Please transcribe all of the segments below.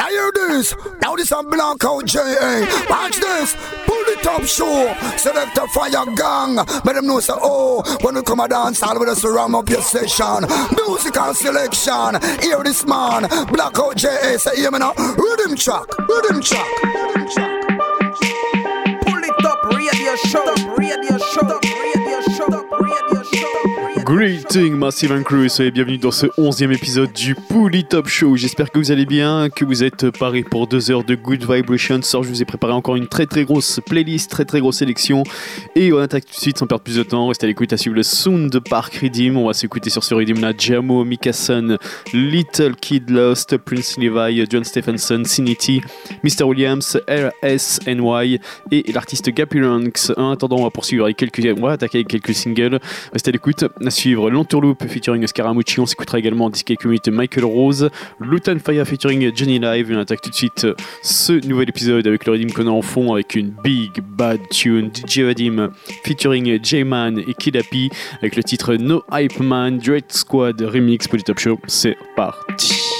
Now hear this. Now this a Blackout J.A. Watch this. Pull it up show. Select a fire gang. Let them know say, oh, when we come a dance, all with us ram up your session. Musical selection. Hear this man. Blackout J.A. Say, hear me now. Rhythm track. Rhythm track. Rhythm track. Pull it up, radio show. Up, radio show. Up, radio show. Up, radio show. Greeting Massive and Crew, soyez bienvenue dans ce 11e épisode du Pouli Top Show. J'espère que vous allez bien, que vous êtes parés pour deux heures de Good Vibrations. je vous ai préparé encore une très très grosse playlist, très très grosse sélection. Et on attaque tout de suite sans perdre plus de temps. Restez à l'écoute à suivre le Sound Park Redeem. On va s'écouter sur ce Redeem là Jamo, Mikason, Little Kid Lost, Prince Levi, John Stephenson, Sinity, Mr. Williams, RSNY et l'artiste Gappy. En attendant, on va poursuivre avec quelques, on va attaquer avec quelques singles. Restez à l'écoute suivre L'Entourloupe featuring Scaramucci. On s'écoutera également quelques minutes Michael Rose, Luton Fire featuring Johnny Live. Et on attaque tout de suite ce nouvel épisode avec le rythme qu'on a en fond avec une big bad tune DJ Vadim featuring J-Man et Kidapi avec le titre No Hype Man Dread Squad Remix pour Top Show. C'est parti.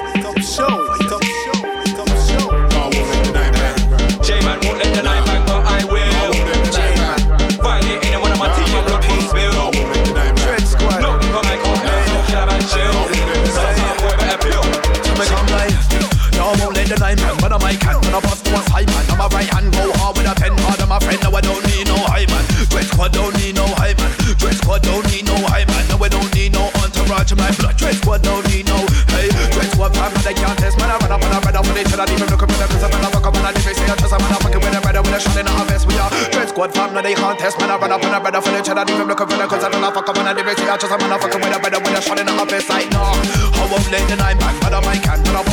the cheddar Even looking for the cause I don't know fuck up on a division I just a motherfucker with a brother with a shot in the office Squad fam, no they contest Man, I run up on a brother for the cheddar Even looking for the cause I don't fuck up on a diversity I just a motherfucker with a brother with a shot in the office like no I won't let the nine back, but I might can But I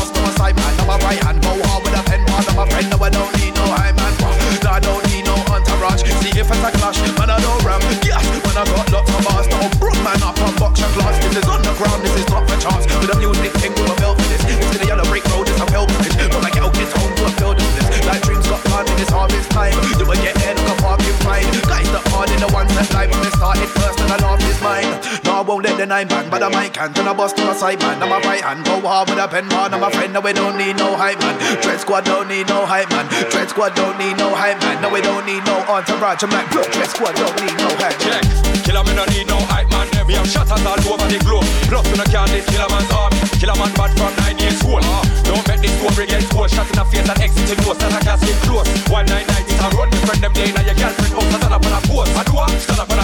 No, I won't the nine bang, but I might can. Turn a bust to my side man. I'm a right hand, go hard with a pen man. I'm a friend, no we don't need no hype man. Dread squad don't need no hype man. Dread squad don't need no hype man. No we don't need no entourage. I'm Dread squad don't need no hype. Check, killer me no need no hype man. Me have shatters all over the globe. Plus you no can't this killer man's arm. Killer man bad from nine years old. Uh, don't make this story get told. Shot in the face and exit in nose. That I can't get close. One nine nine is a run. Friend them day now your girlfriend house. Stand up on a post. I do a stand up on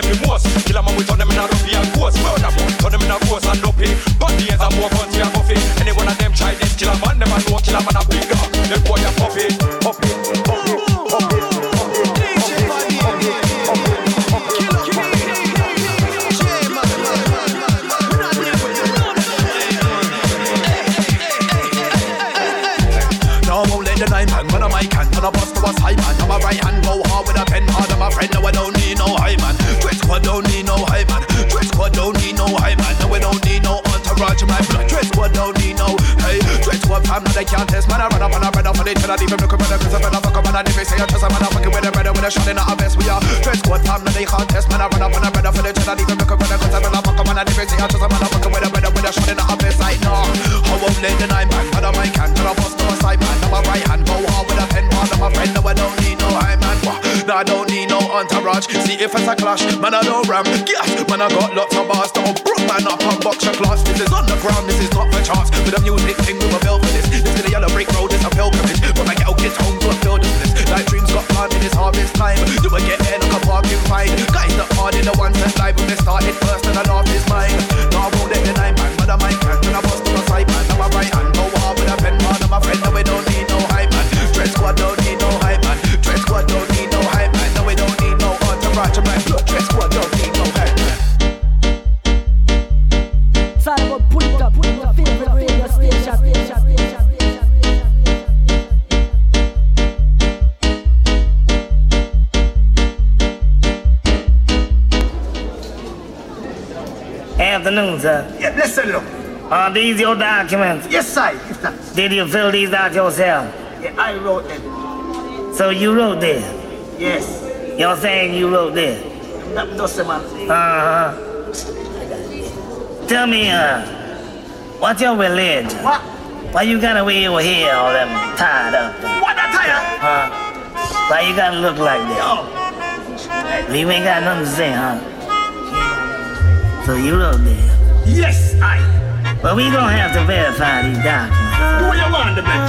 them the most. Killer man we turn them in a rugby and coast. Murder man turn them in a coast and dopey. But the ends are more guns we are buffy. Any one of them try this killer man. Them a know killer man a Dread squad fam, no they can't test Man. I run up on a brother for the cheddar Even look up at the cause I'm gonna fuck up on a different Say I trust a motherfucking with a brother With a shot in the vest we are Dread squad fam, no they can't test Man? I run up on a brother for the cheddar Even look up at the cause I'm gonna fuck up on a different Say I trust a motherfucking with a brother With a shot in the vest like no I won't let the nine back But I might can, till I bust to a side man. I'm a right hand, entourage. See if it's a clash, man I don't ram. Gas, man I got lots of bars. Don't broke man up on box your class. This is underground, this is not for charts. With a music thing, we were built for this. This is the yellow brick road, it's a pilgrimage. But my ghetto kids home to a field of this. Like dreams got planted, it's harvest time. Do I get there like a parking fine? Guys that in the ones that live when they started first and the last Sir. Yeah, listen, look. Are these your documents? Yes, sir. Yes. Did you fill these out yourself? Yeah, I wrote them. So you wrote this? Yes. You're saying you wrote this? That does the man. Uh-huh. Tell me, uh, what's your religion? What? Why you gotta wear your hair all them tied up? What that tire? Huh? Why you gotta look like that? Oh. You ain't got nothing to say, huh? So you wrote this? Yes, I. Well, we gonna have to verify these documents. Who you want to bet?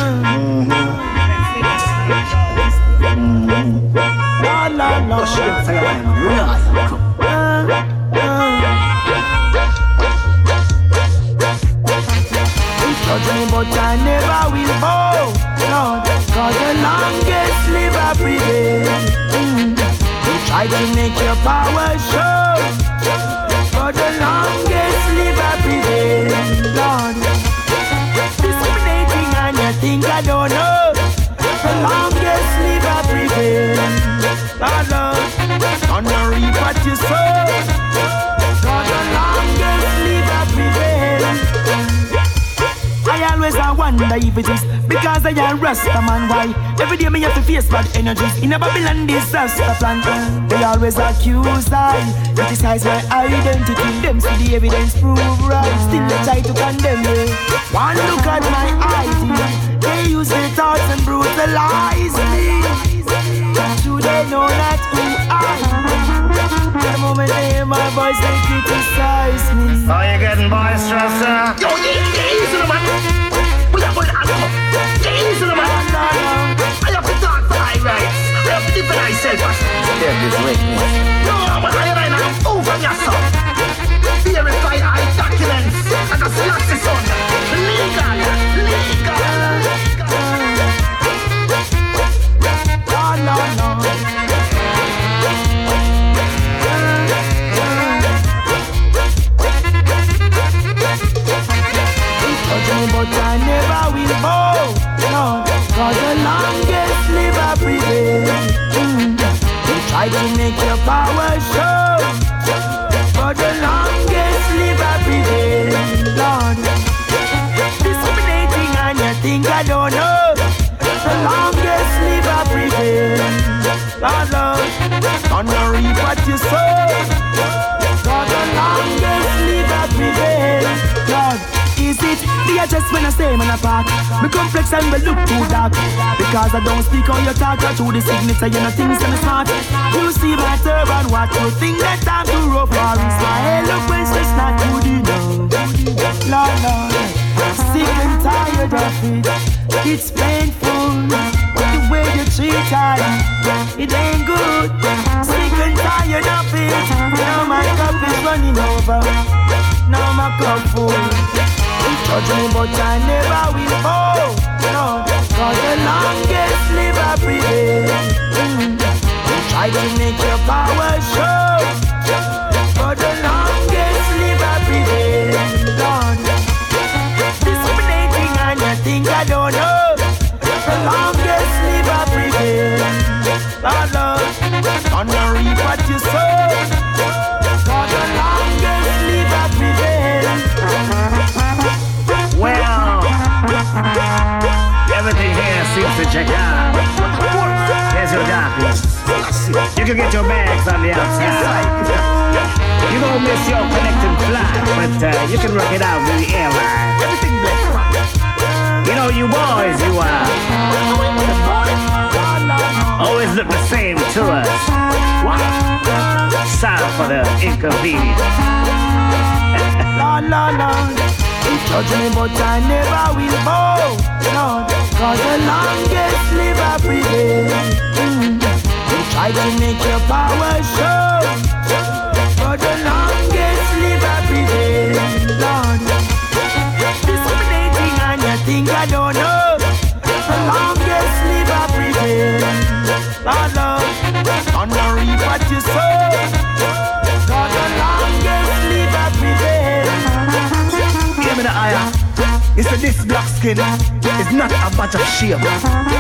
La la la. Go straight to your Judge me, but I never will bow. Lord, cause the longest live I prevail. Mm. You try to make your power show. For the longest live prevail. Lord, discriminating and you think I don't know. The longest live prevail. Lord, Lord, on the reap what you sow. Always I wonder if it is because I am Rasta man. Why every day me have to face bad energies in a Babylon disaster plan. They always accuse I, criticize my identity. Them see the evidence prove right, still they try to condemn me. One look at my eyes, they use their thoughts and brutalize me. Do they know not who I am? The moment they hear my voice, they criticize me. Are you getting boisterous, sir? Yo, easy, man. I have to defend myself. No, but I am an over yourself. Verify our documents and a slot is on. Try to make your power show. For the longest live I prevail. Lord, discriminating and you think I don't know. The longest live I prevail. Lord, Lord, on the reap what you sow. Just when I say man apart? Me complex and me look too dark. Because I don't speak on your talk or to the signature You know things and smart. You see my turban what you think that I'm too rough? Or is my eloquence just not good enough Lord, Lord Sick and tired of it. It's painful. The way you treat I It ain't good. Sick and tired of it. Now my cup is running over. Now my cup full Judge me, but I never will bow. No, cause the longest live I prevail. Mm. You try to make your power show. For the longest live I prevail. Lord, discriminating and you think I don't know. The longest live I prevail. Lord, Lord, on the reap what you sow. Check out. Here's your documents. You can get your bags on the outside. You don't miss your connecting flight, but uh, you can work it out with the airline. You know, you boys, you uh, always look the same to us. Sorry for the inconvenience. Lord, Lord, Lord. Judge me, but I never will bow. Lord, cause the longest live I prevail. They try to make your power show. But the longest live I prevail. Lord, discriminating on you think I don't know. The longest live I prevail. Lord, Lord, on the reap what you sow. God, the longest live. Iron. It's a this black skin. It's not a badge of shame,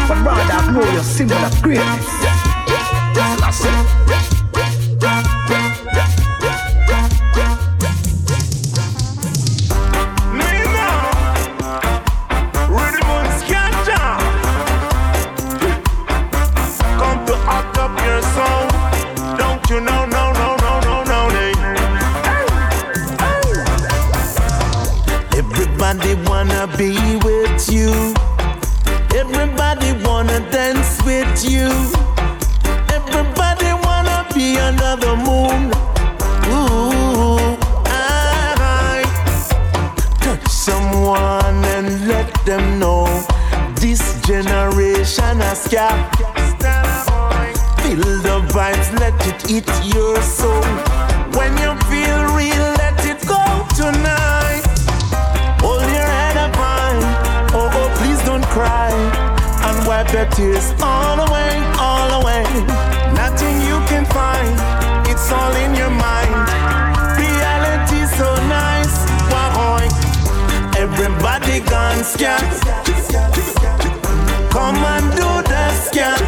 but rather know your symbol of greatness. Under the moon. Ooh, I touch someone and let them know this generation has got. Feel the vibes, let it hit your soul. When you feel real, let it go tonight. Hold your head up high. Oh, oh, please don't cry. And wipe your tears all away, all away. All in your mind. Reality so nice. Why, Everybody gone scan. Come and do the scan.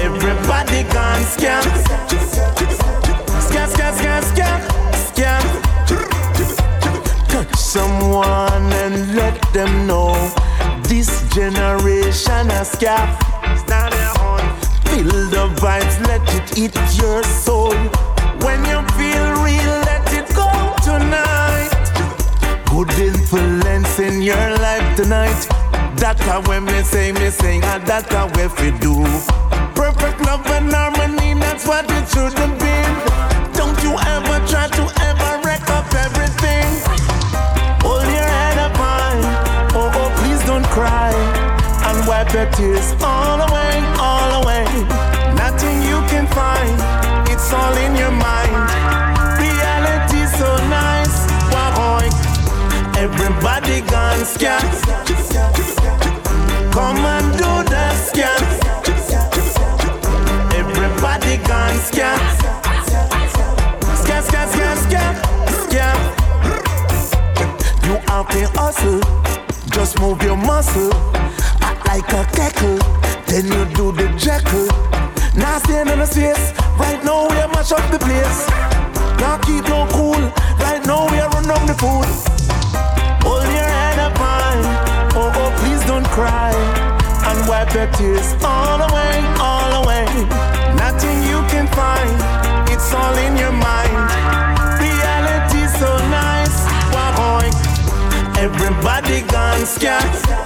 Everybody gone scan. Scan, scan, scan, scan, scan. Touch someone and let them know this generation has got. Feel the vibes, let it eat your soul. When you feel real, let it go tonight. Good influence in your life tonight. That's how when me say me sing, and ah, that's how we do. Perfect love and harmony, that's what it should have been. Don't you ever try to wipe your tears all away, all away. Nothing you can find, it's all in your mind. Reality so nice, boy. Everybody gone scan. Come and do the scan. Everybody gone scan. Scan, scan, scan, scan, scan. You out there hustle, just move your muscle. Like a cackle, then you do the jackal. Now stand in the space, right now we mash up the place. Now keep no cool, right now we run down the food. Hold your head up high, oh oh please don't cry. And wipe your tears all away, all away. Nothing you can find, it's all in your mind. Reality so nice, why boy. Everybody gone scan.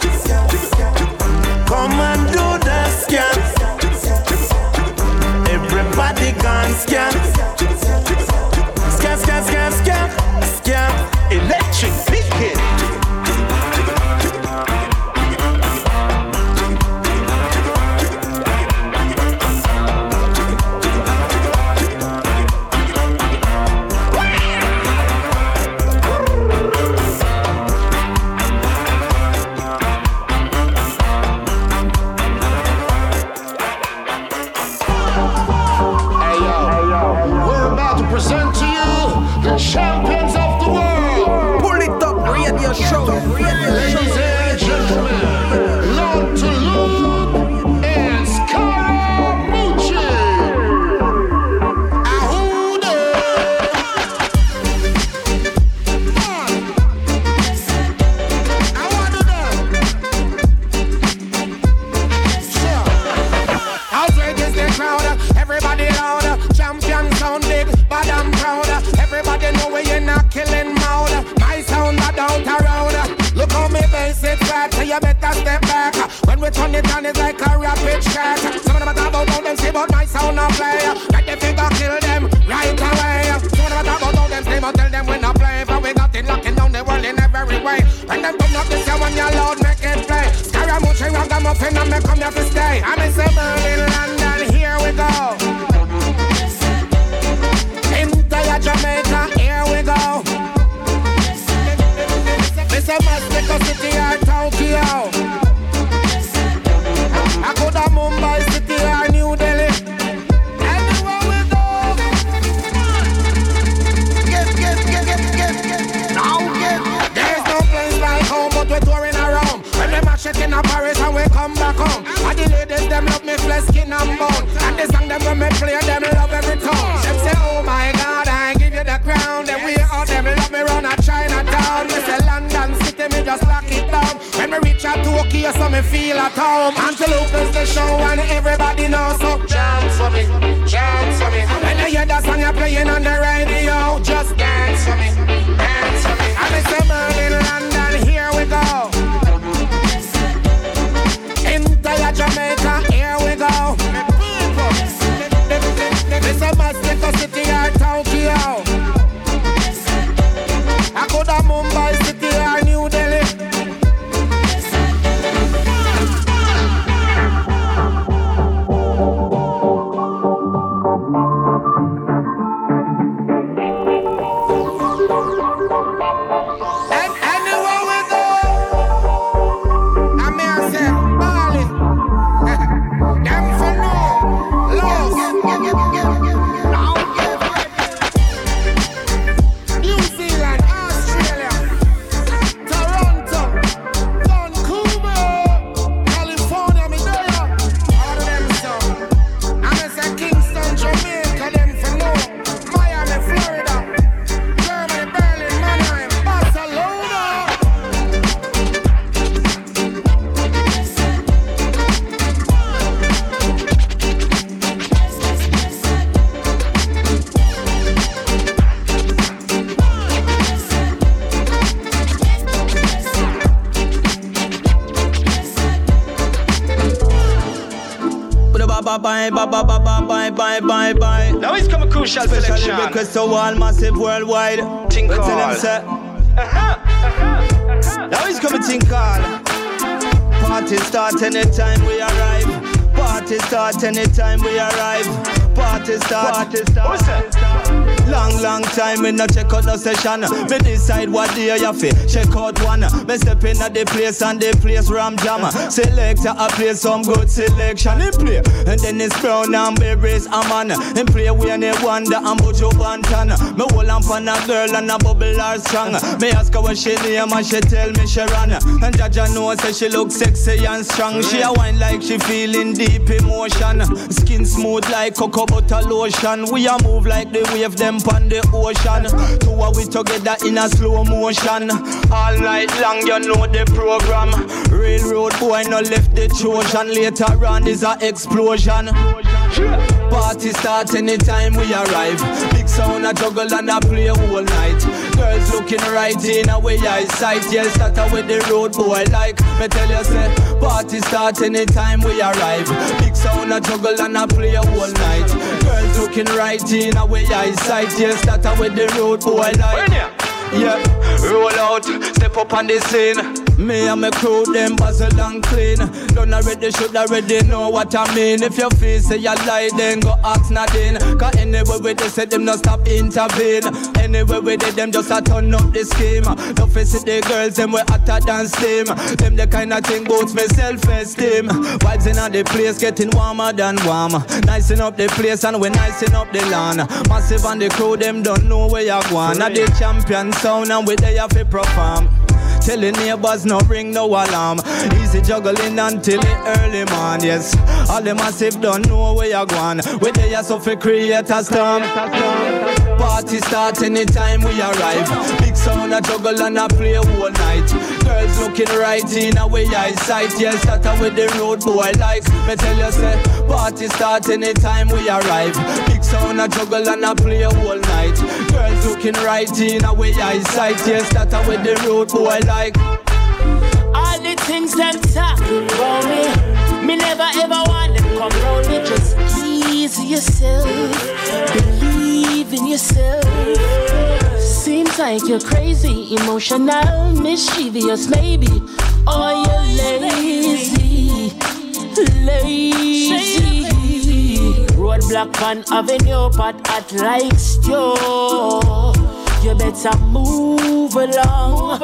Scan. Scan, way. When them come up, this one your loud make it play. Scaramucci, ragamuffin, and me come here to stay. I'm in Berlin, London, here we go. Entire Jamaica, here we go. This a Mexico City or Tokyo. When we mash it in a Paris and we come back home. And the ladies, them love me flesh, skin and bone. And the song them when me play, them love every tone. Them say, oh my God, I give you the crown. Then we all them love me run a Chinatown. Me say London City, me just lock it down. When we reach out Tokyo, so me feel at home. Antelope is the show and everybody knows. So dance for me, dance for me. When you hear that song you're playing on the radio, just dance for me, dance for me. It's a Berlin, It's a mass liquor city, art request to all massive worldwide. Think tell them say. Now it's coming think all. Party start anytime we arrive. Party start anytime we arrive. Party start. Party start. What's that? Long, long time me no check out no session. Me decide what day you fi check out one. Me step in at the place and the place ram jam. Selector I play some good selection. He play and then it's brown and berries a man. He play when he wonder and you bantan. Me hold on for a girl and a bubble her strong. Me ask her what she name and she tell me she run. And Jaja know say she look sexy and strong. She a wine like she feeling deep emotion. Skin smooth like cocoa butter lotion. We a move like the wave them on the ocean. Two of we together in a slow motion. All night long you know the program. Railroad boy no left the Trojan. Later on is a explosion. Party start anytime we arrive. Big sound a juggle and a play all night. Girls looking right in our way I sight. Yes, that a with the road boy like. Me tell you say, party start anytime we arrive. Big sound a juggle and a play all night. Looking right in a way I sight. Yes, that a with the road boy like. Yeah, roll out, step up on the scene. Me and my crew, them buzzle and clean. Done already, should already know what I mean. If your face say you lie, then go ask nothing. Cause anyway with they say them not stop intervene. Anyway with they, them just a turn up the scheme. Don't face it, the girls, them we hotter than steam. Them the kind of thing boosts me self-esteem. Vibes in the place, getting warmer than warm. Nicing up the place and we nicing up the lawn. Massive and the crew, them don't know where you're going. Now the champion sound and we there fi perform. Tell the neighbors no ring no alarm. Easy juggling until the early morn. Yes, all the massive don't know where you're going. We there so fi create a storm. Party start anytime we arrive. Big sound a juggle and a play all night. Girls looking right in a way I sight. Yes, that with the road boy like. Me tell you say, party start anytime we arrive. Big sound a juggle and a play all night. Girls looking right in a way I sight. Yes, that with the road boy like. All the things them talking about me, me never ever want them come round me. Just ease yourself, believe in yourself. Seems like you're crazy, emotional, mischievous, maybe. Or you're lazy, lazy. Roadblock on Avenue, but at like. You better move along,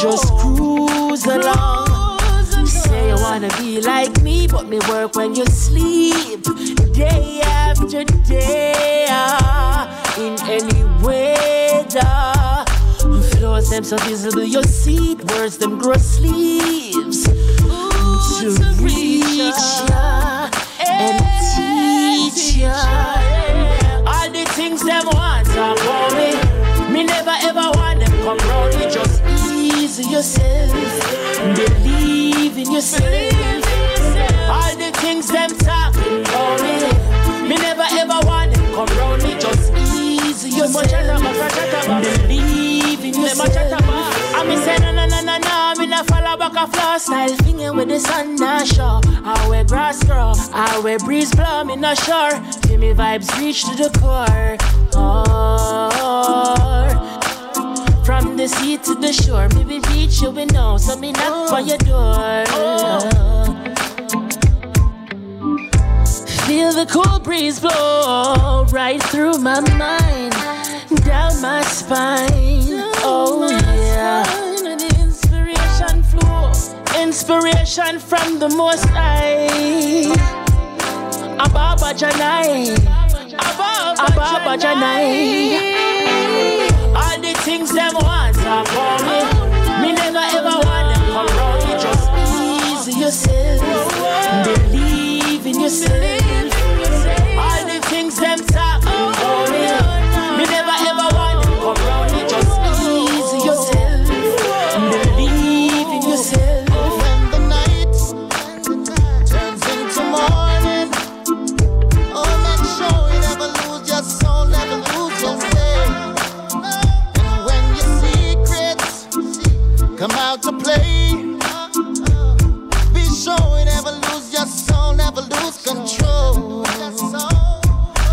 just cruise along. Say you wanna be like me, but me work when you sleep, day after day, uh, in any weather. Floors them so visible, your seat, words them grow sleeves to reach ya and teach ya all the things them want about me. Me never ever want them come round me. Just ease yourself, believe in yourself. All the things them talking about me. Me never ever want them come round me. Just ease yourself, believe in yourself. I me say no no no no no. Me not follow back a floor style thinking with the sun not show. I wear grass grow, I wear breeze blow. Me not sure. Feel me vibes reach to the core. Oh. From the sea to the shore, maybe reach you we know, so me knock on your door. Feel the cool breeze blow right through my mind, down my spine. Oh yeah. Inspiration from the Most High. Ababa Janai, Ababa Janai. Things them want are for me. Me never ever want them come round me. Just ease yourself, believe in yourself. Control.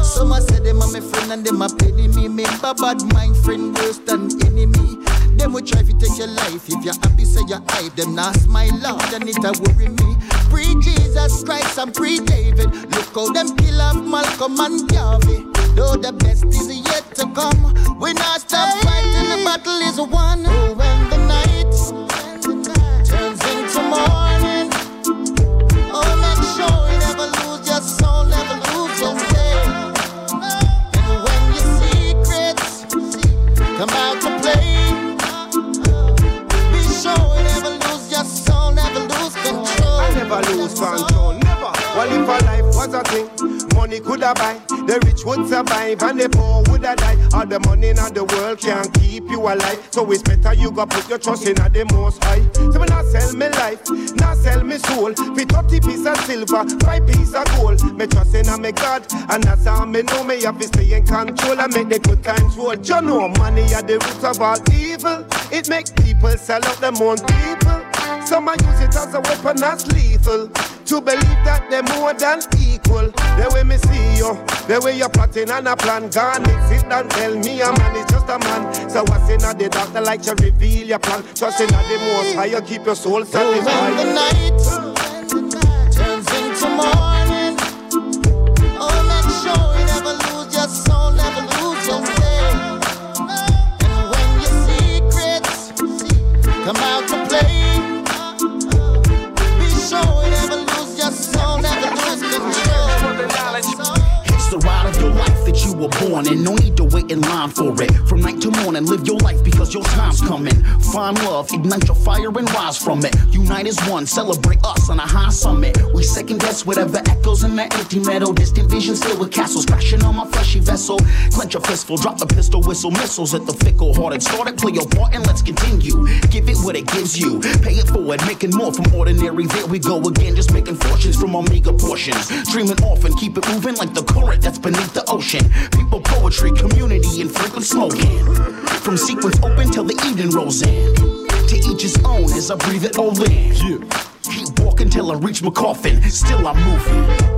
Some a say them a my friend and them a pity me. Remember bad mind friend worse than enemy. Them will try to take your life. If you're happy, say you're hype. Them not smile loud and it a worry me. Pre Jesus Christ and pre David. Look how them kill off Malcolm and Garvey. Though the best is yet to come. We not stop fighting. The battle is won. Money could have buy. The rich would survive and the poor would have die. All the money in the world can't keep you alive. So it's better you go put your trust in the most high. So me not sell me life, not sell me soul. For 30 piece of silver, 5 piece of gold. Me trust in me God, and that's how me know me have to stay in control and make the good times roll. You know money are the root of all evil. It make people sell out them own people. Some a use it as a weapon that's lethal. To believe that they're more than equal. The way me see you, the way you're plotting and a plan. Gone sit and tell me a man is just a man. So what's in the doctor like to reveal your plan? Trust in the most high, you keep your soul satisfied. night were born in. No need to wait in line for it. From night to morning, live your life because your time's coming. Find love, ignite your fire and rise from it. Unite as one, celebrate us on a high summit. We second guess whatever echoes in the empty meadow. Distant visions filled with castles crashing on my fleshy vessel. Clench a fistful, drop the pistol, whistle missiles at the fickle hearted. Start it, play your part, and let's continue. Give it what it gives you. Pay it forward, making more from ordinary. There we go again, just making fortunes from our meager portions. Dreaming often, keep it moving like the current that's beneath the ocean. People, poetry, community, and frequent smoking. From sequence open till the evening rolls in. To each his own as I breathe it all in. Keep walking till I reach my coffin. Still I'm moving.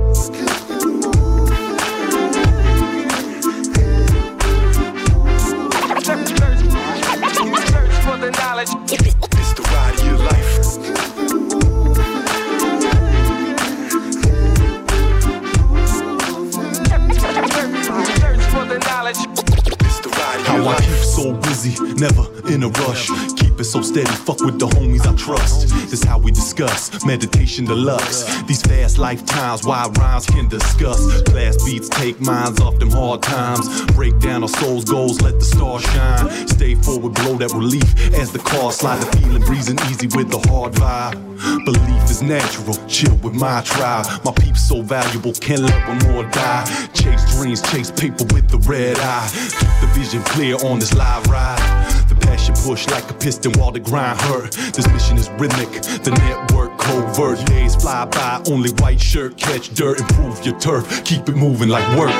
so busy, never in a rush. So steady, fuck with the homies I trust. This how we discuss meditation deluxe. These fast lifetimes, wild rhymes can discuss. Class beats take minds off them hard times. Break down our souls' goals, let the stars shine. Stay forward, blow that relief as the car slide. The feeling breezing easy with the hard vibe. Belief is natural, chill with my tribe. My peeps so valuable, can't let one more die. Chase dreams, chase paper with the red eye. Keep the vision clear on this live ride. Passion push like a piston while the grind hurt. This mission is rhythmic, the network covert. Days fly by, only white shirt catch dirt. Improve your turf, keep it moving like work.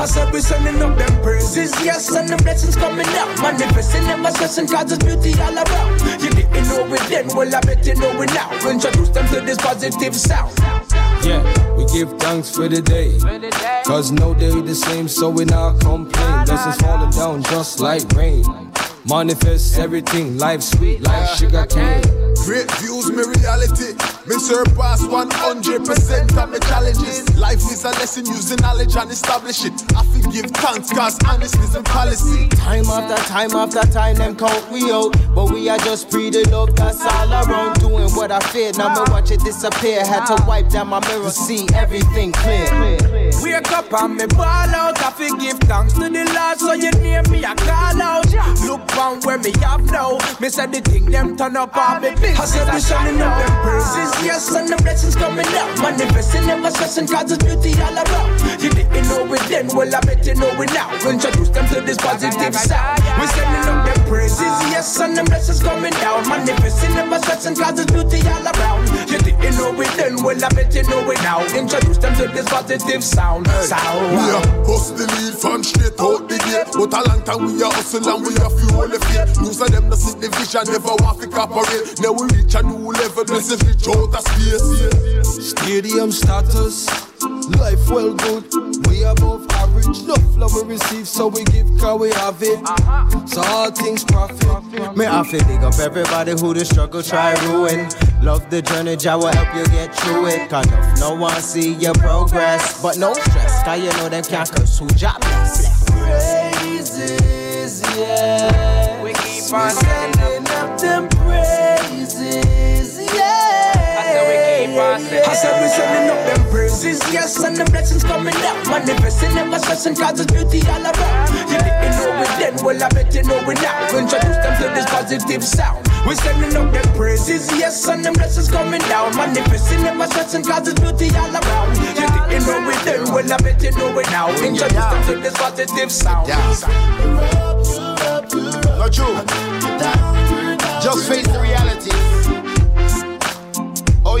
I said we sending up them praises, yes, and the blessings coming down. Manifesting, never stressing, cause there's beauty all around. You didn't know it then, well, I bet you know it now. Introduce them to this positive sound. Yeah, we give thanks for the day. Cause no day the same, so we not complain. Blessings falling down just like rain. Manifest everything, life sweet like sugar cane. Great views, me reality. Me surpass 100% of my challenges. Life is a lesson using knowledge and establish it. I feel give thanks, cause honesty is a policy. Time after time after time, them count we out. But we are just pre the love that's all around. Doing what I feared, now me watch it disappear. Had to wipe down my mirror, see everything clear. Wake up and me ball out. I feel give thanks to the Lord, so you near me I call out. Look on where me have now. Me said the thing them turn up on me business. I said we shining up them praises, yes, and the blessings coming down. Manifesting, never stressing, there's beauty all around. You didn't know it then, well I bet you know it now. Introduce them to this positive sound. We're sending up them praises, yes, and the blessings coming down. Manifesting, never stressing, there's beauty all around. You didn't know it then, well I bet you know it now. Introduce them to this positive sound. Sound. We are hustling lead from straight out the gate. But a long time we are hustling and we are fuel the faith. News of them, the see the vision, never want to cooperate. Now we reach a new level, blessings reach out space. Stadium status, life well good. We above average, enough love we receive, so we give cause we have it. So all things profit. Me I feel big up everybody who the struggle try ruin. Love the journey, Jah will help you get through it. Cause if no one see your progress, but no stress, cause you know them can't curse who Jah bless. Praises, yeah. We keep on sending I said we sending up them praises, yes, and the blessings coming down. Manifesting, never stressing, cause there's beauty all around. You didn't know it then, well I bet you know it now. Introduce them to this positive sound. We sending up them praises, yes, and them blessings coming down. Manifesting, never stressing, cause there's beauty all around. You didn't know it then, well I bet you know it now. Introduce them to this positive sound. Not true. Just face the reality.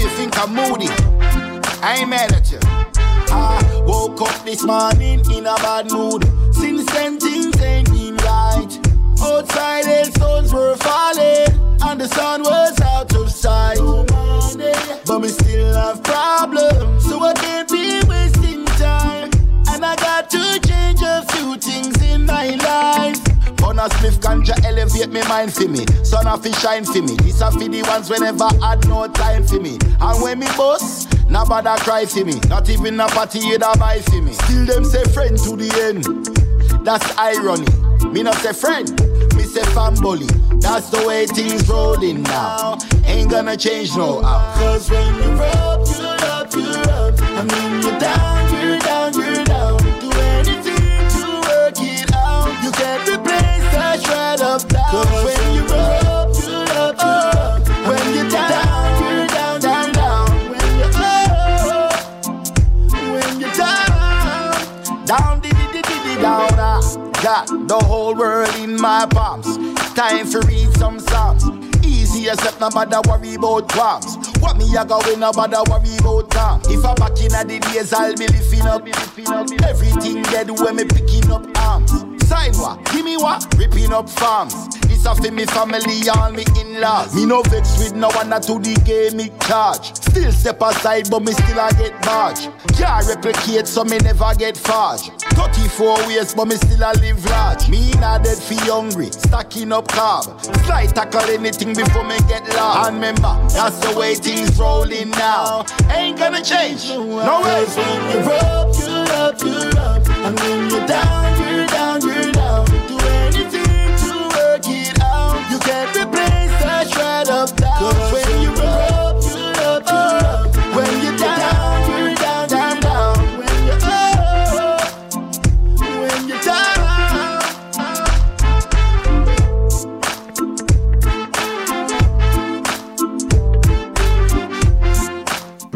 You think I'm moody? I ain't mad at you. I woke up this morning in a bad mood. Since then, things ain't been right. Outside, hailstones were falling, and the sun was out of sight. But me still have problems, so I can't be wasting time. And I got to change a few things in my life. Burn a spliff ganja elevate me mind for me. Sun a fi shine for me. This a fi the ones whenever had no time for me. And when me boss, bother cry for me. Not even a party you da buy for me. Still them say friend to the end. That's irony. Me not say friend, me say family. That's the way things rolling now. Ain't gonna change no how. Cause when you up, you up, you up. I mean you're you're down, When you up, you up, you up. When you're down, you're down, down, down. When you're up, when you're down, down, down. ah. Got the whole world in my palms. Time for read some psalms. Easy as except nobody worry about qualms. What me a go when nobody worry about calm. If I'm back in the days, I'll be lifting up. Everything dead when me picking up arms. What? Give me what? Ripping up farms. This a for me family, all me in-laws. Me no vex with no one to the game me charge. Still step aside, but me still I get barge. Can't replicate, so me never get farge. 34 years, but me still I live large. Me not dead for hungry, stacking up carb. Slide tackle anything before me get lost. And remember, that's the way things rolling now. Ain't gonna change. No way. When you're up, you're up, you're up. And when you're down, you're out. You can't replace that shred of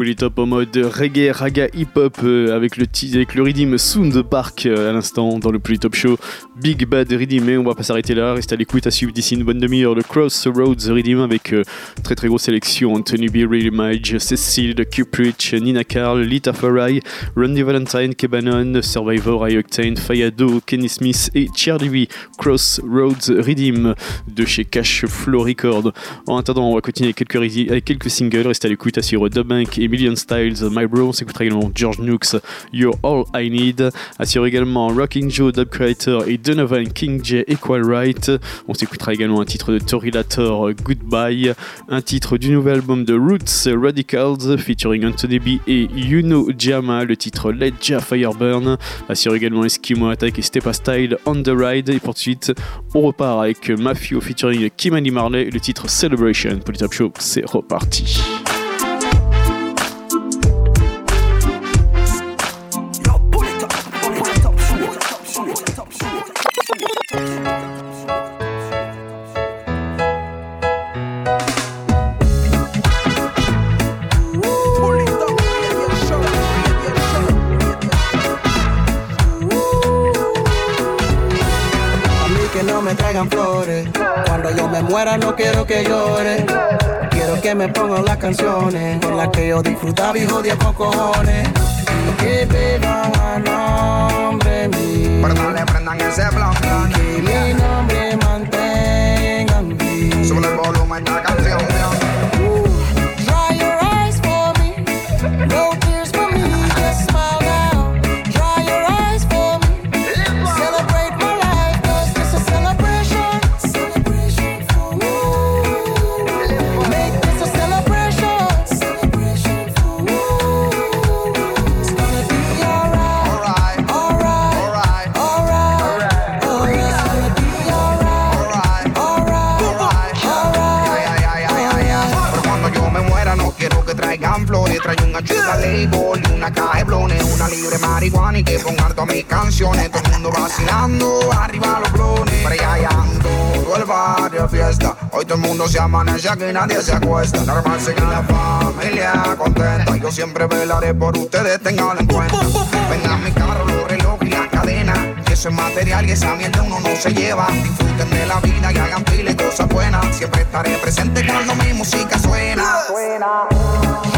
Polytop en mode reggae, raga, hip-hop euh, avec le avec le rythme Sound the Park euh, à l'instant dans le Polytop Show. Big Bad Rhythm, mais on va pas s'arrêter là. Restez à l'écoute à suivre d'ici une bonne demi-heure le Crossroads Rhythm avec euh, très très grosse sélection. Anthony B. Really Mage, Cecil, The Cuprich, Nina Carl, Lita Farai, Randy Valentine, Kebanon, Survivor, I Octane, Fayado, Kenny Smith et Charlie V. Crossroads Rhythm de chez Cash Flow Record. En attendant, on va continuer avec quelques, avec quelques singles. Restez à l'écoute à suivre Bank et Million Styles, My Bro. On s'écoutera également George Nooks, You're All I Need. Assure également Rocking Joe, Dub Creator et Donovan King J, Equal Right. On s'écoutera également un titre de Tory Lator, Goodbye. Un titre du nouvel album de Roots, Radicals, featuring Anthony B et Yuno Jama. Le titre Let Ja Fireburn. Assure également Eskimo Attack et Stepa Style, On the Ride. Et pour de suite, on repart avec Mafio featuring Kimani Marley. Le titre Celebration. Pour Top Show, c'est reparti. Traigan flores. Cuando yo me muera no quiero que llore. Quiero que me pongan las canciones con las que yo disfrutaba y jodía con cojones. Que vivan a nombre mío. Perdón, prendan ese blanco. Que mi nombre mantengan vivo. Sube el volumen de la canción. Dry your eyes for me. No flores Trae un ganchita label y una caja de blones Una libre marihuana y que pongan todas mis canciones. Todo el mundo vacilando, arriba los clones Brillando, todo el barrio fiesta. Hoy todo el mundo se amanece, aquí nadie se acuesta. Normal seguir la familia contenta. Yo siempre velaré por ustedes, tenganlo en cuenta. Vengan mi carro, los relojes y la cadena Que eso es material y esa mierda uno no se lleva. Disfruten de la vida y hagan pile cosas buenas. Siempre estaré presente cuando mi música suena. Dry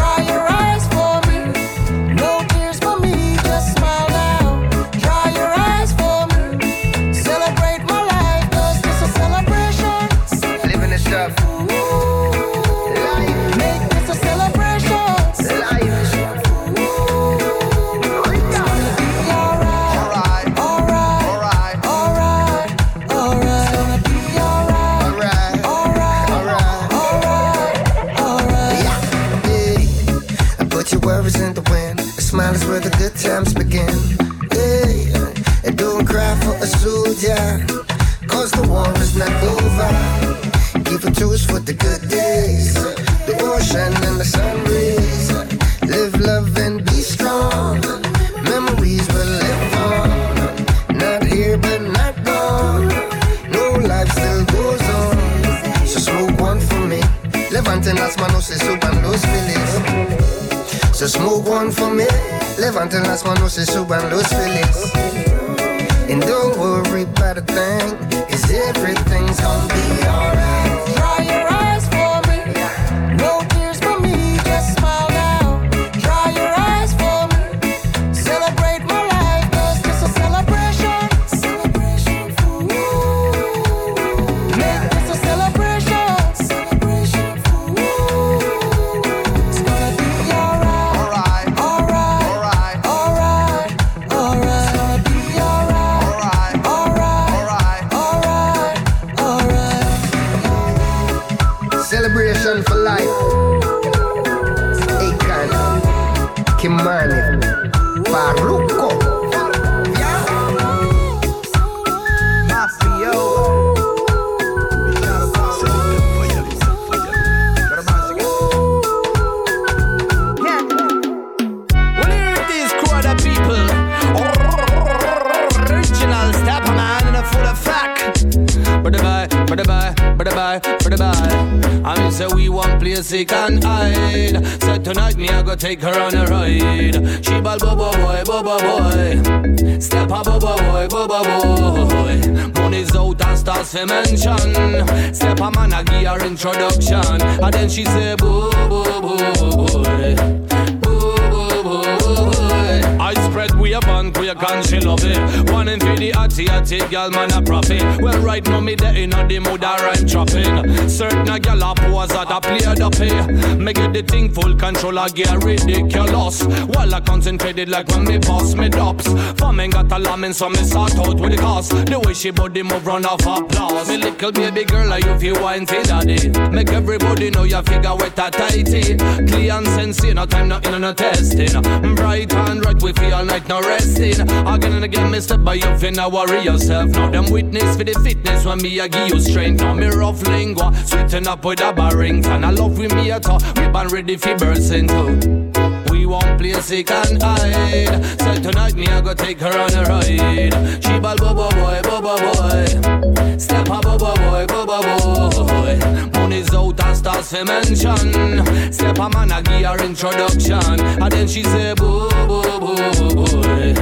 control, I get ridiculous. While I concentrated like when me boss me dops. Famine got a lamb so me sort out with the cost. The way she body move run off applause. Me little baby girl, I you feel wine for daddy. Make everybody know your figure wet a tighty. Clear and sensey, no time, no in no testing. I'm bright and right, we feel all night, no resting. Again and again, me step by you, finna worry yourself. Now them witness for the fitness when me a give you strength. Now me rough lingua, sweeten up with a barrington. I love with me at all, we been ready for burst into. We won't place he can hide. So tonight me I go take her on a ride. She ball bobo boy, bobo boy. Step up bobo boy, bobo boy. Money's out and starts to mention. Step a man I give her introduction, and then she say boo boo boo boy.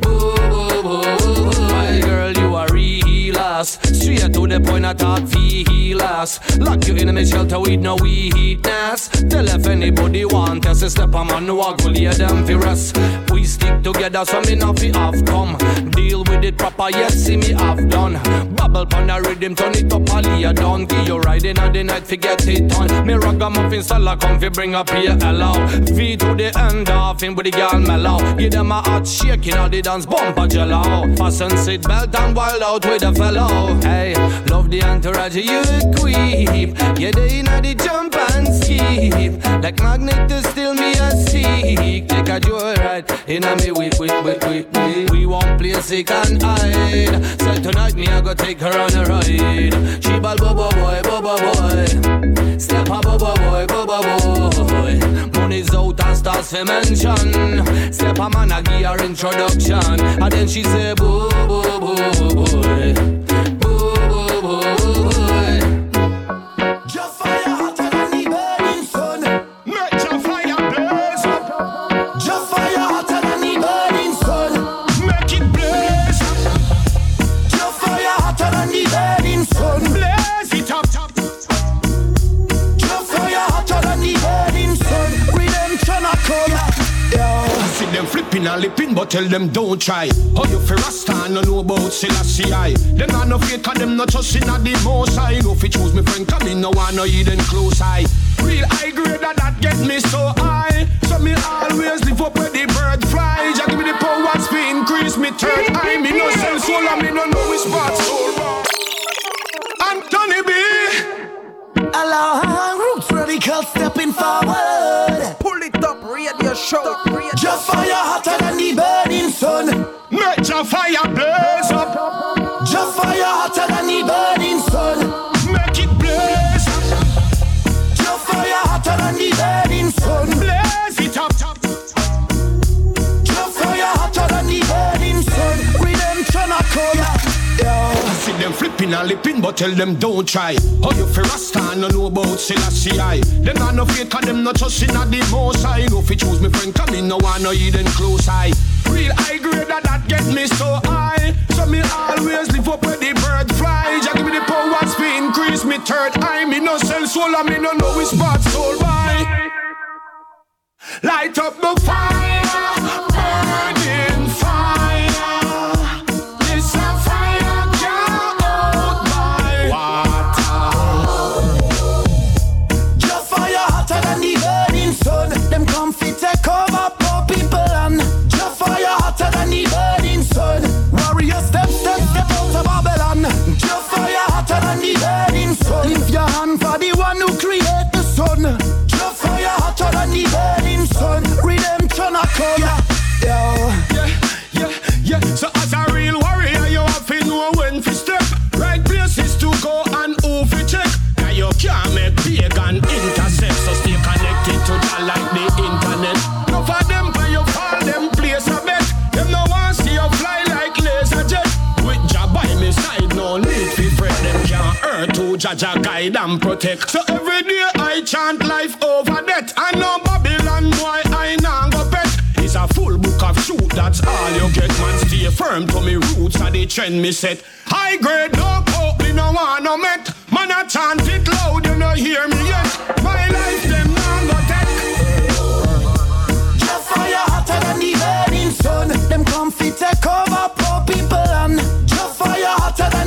Boo boo boo boy. My Girl you a real ass. To the point I talk feel ass. Lock you in a shelter with no weakness. Tell if anybody want us to step man who a go lay them for us. We stick together so me not fi have come. Deal with it proper, yes, see me have done. Bubble pon the rhythm, turn it up a lay down. Give you riding at the night, forget it on. Me ragamuffin style, come fi bring up here hello. V to the end off in with the girl mellow. Give them a shaking all the dance bumper jello. Fasten seat belt and wild out with a fellow. Hey, love the entourage, you queep. Yeah, they inna the jump and skip. Like magnet to still me a seek. Take a joyride inna me we we we we we. We won't play sick and hide. So tonight me I go take her on a ride. She ball bobo boy, bobo boy. Step up bobo boy, bobo boy. Money's out and starts to mention. Step a man I give her introduction, and then she say boo boo boo boy. See them flipping and lipping, but tell them don't try. How you fi rasta and no know about Selassie I. Them not no fake, cause them not trust in a the most I. No fi choose me friend, come in no one no hidden close eye. Real high grade that that get me so high. So me always live up where the bird fly. Just give me the powers fi increase me third eye. Me no sell soul and me no know which part soul. Anthony B. Allow roots radical stepping forward. Pull it up, radio show. Just fire hotter than the burning sun. Make your fire blaze up. Them flipping and lipping, but tell them don't try. How you fi rasta no know about Selassie I. Them not no fake, cause them not trust in a the most I. No fi choose me friend, come in no one no hidden close eye. Real high grade that that get me so high. So me always live up where the bird fly. Just give me the powers fi increase me third eye. Me no sell soul and me no know which part soul buy. Light up the fire, come. Yeah, yeah, yeah, yeah. So as a real warrior, you have to know when to step. Right places to go and who to check. Now you can't make pagan intercept. So stay connected to that like the internet. No for them, but you fall them place a bet. Them no want see you fly like laser jet. With your by me side, no need to fret. Them can't hurt to judge a guide and protect. So every day I chant life over death. I know Babylon boy shoot, that's all you get, man. Stay firm to me roots and the trend me set. High grade, no hope, me no want no met. Man, I chant it loud, you no hear me yet. My life, them man go dead. Your fire hotter than the burning sun. Them come fit take over poor people and your fire hotter than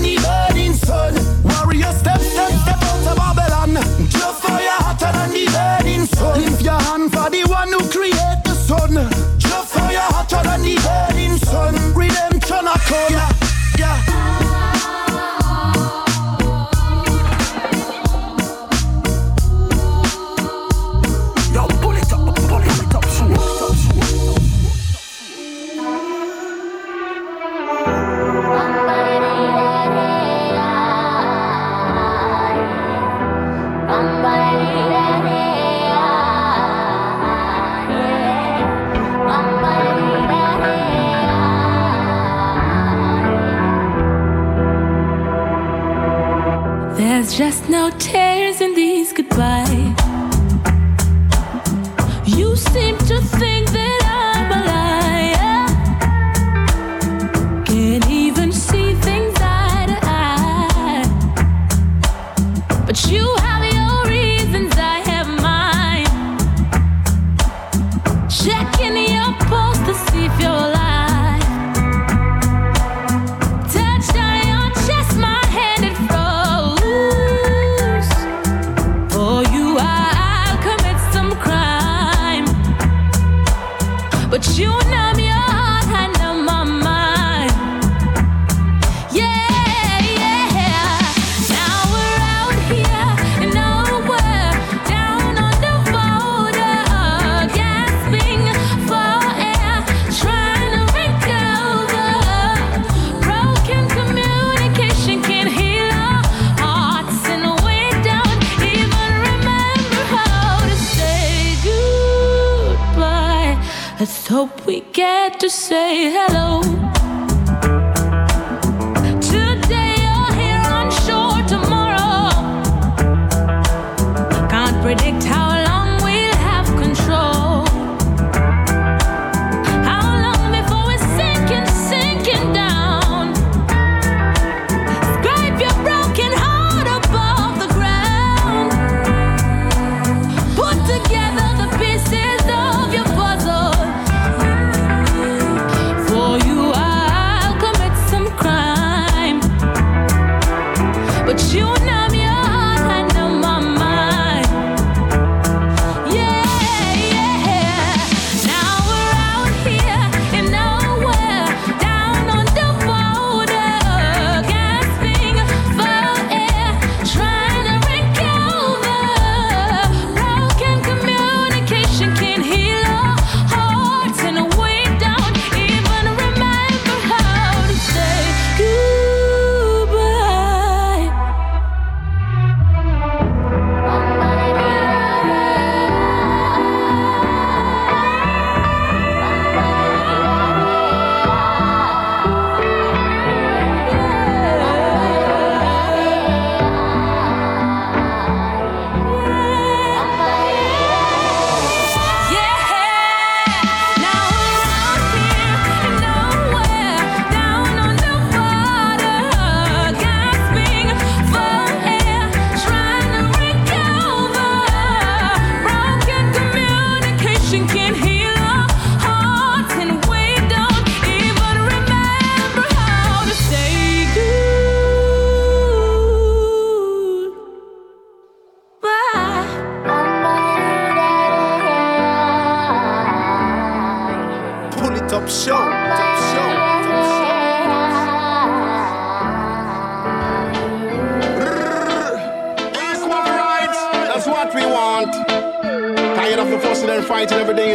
come.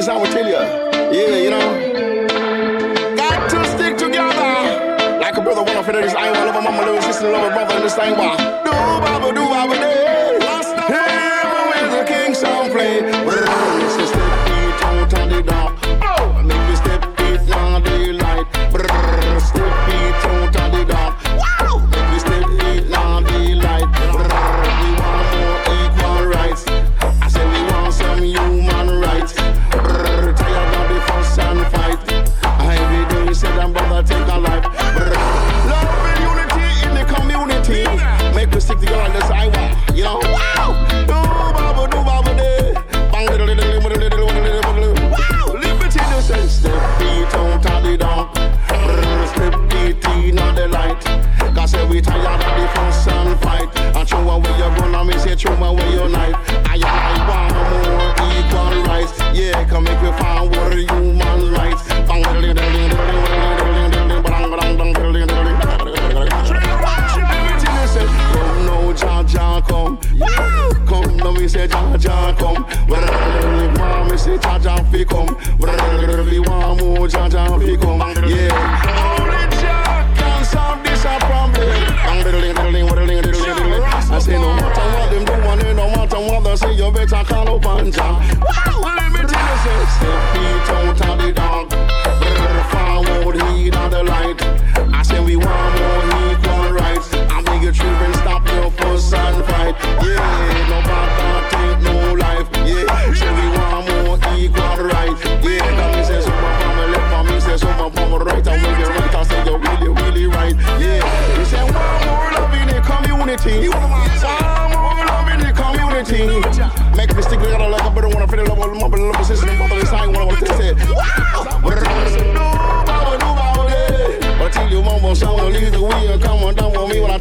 this, I will tell you. Yeah, you know. Got to stick together. Like a brother, one of this. I ain't one of my mama, little sister, love a brother, and this thing why. Do baba, do baba, day. Lost the him is king, song play. Jaja fi come. We want more Jaja fi come. Yeah. Only Jah can solve this a problem. I say no matter what them do, and no matter what they say, you better call up on Jah.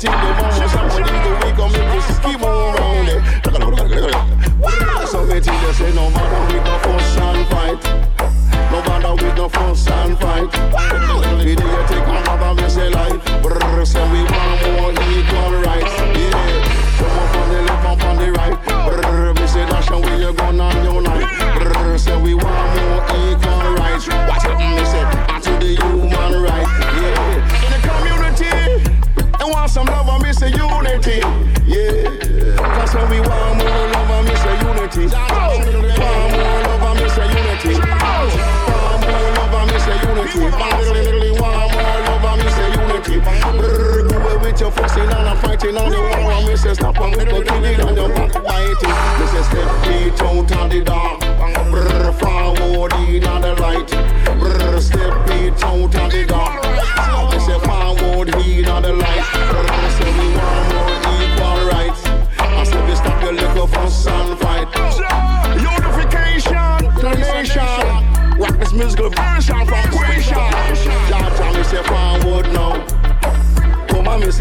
Someone leave the wheel, come make this keep on it. So they tell you, say, no matter with no fuss and fight. No matter with no fuss and fight. Did you take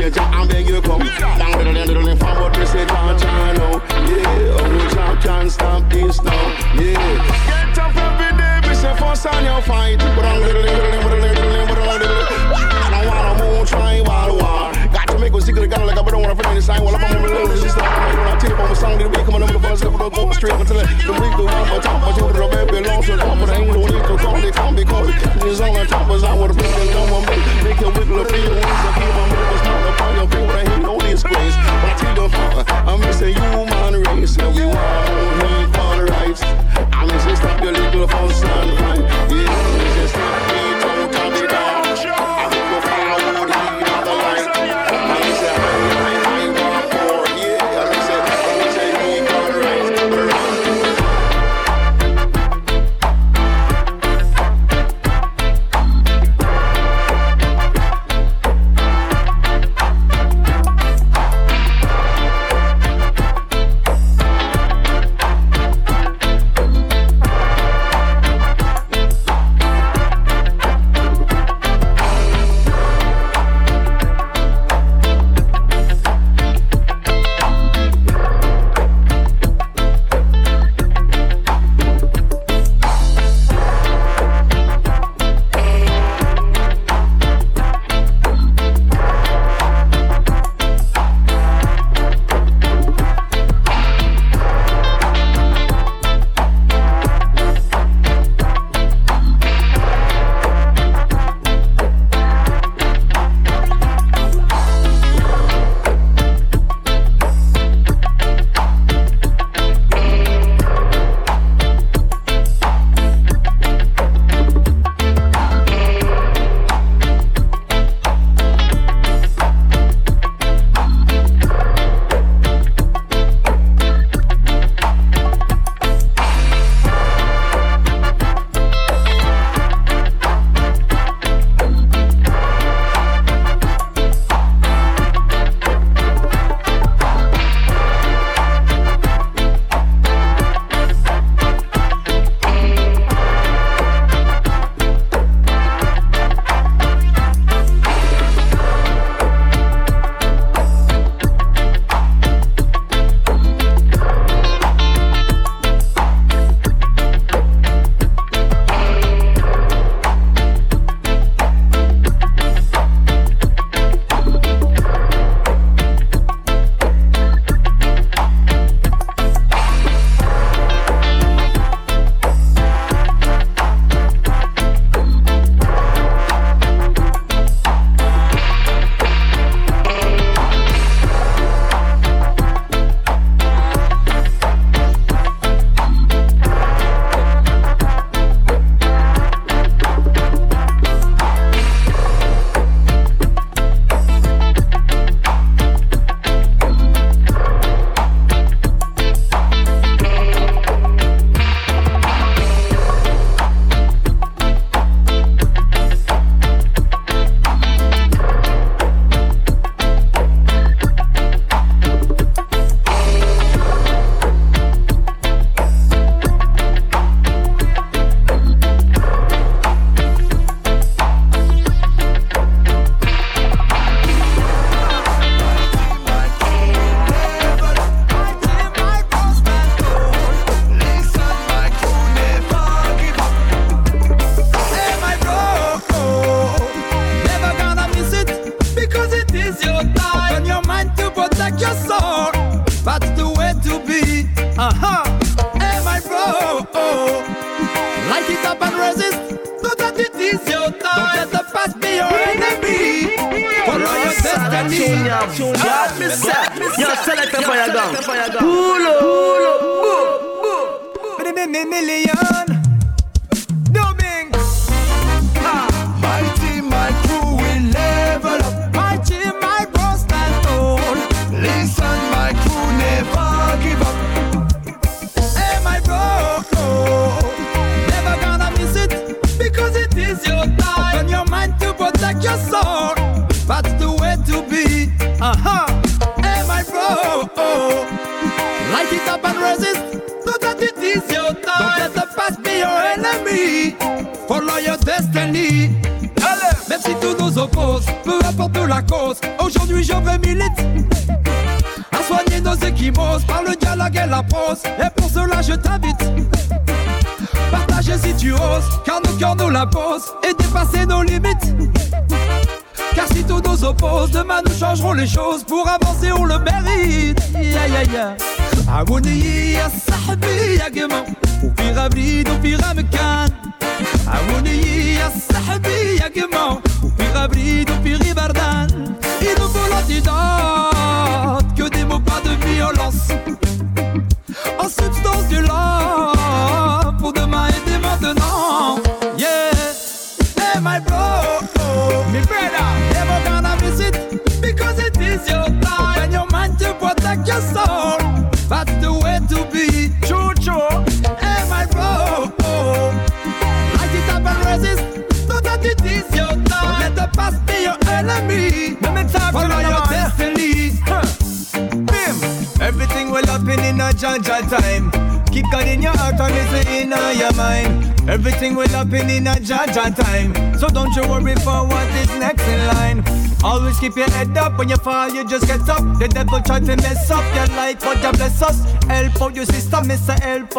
Come on, me say Jah, I beg you come. Down to the end of the forward, me say Jah now. Yeah, only Jah can stop this now. Yeah, get up every day, me say fuss and you fight. But I'm little, little, little, little, little, little, little. I don't wanna move tribal war. Got to make of the gun like I don't wanna find the sign. Well, I'm on my little sister. When I on my song, the week coming up the first level, go straight until the week the one, but top, but you the baby to the top, but I ain't no need to call, they come because it's on the top, as I would have been the number me. Make you wiggle a few wings to keep on moving, not the fire, people that hate no disgrace. But I tell you, I'm just a human race, and we want more equal rights. I'm just stop your little fuss and fight. Yeah, it's just stop me, don't tell me down.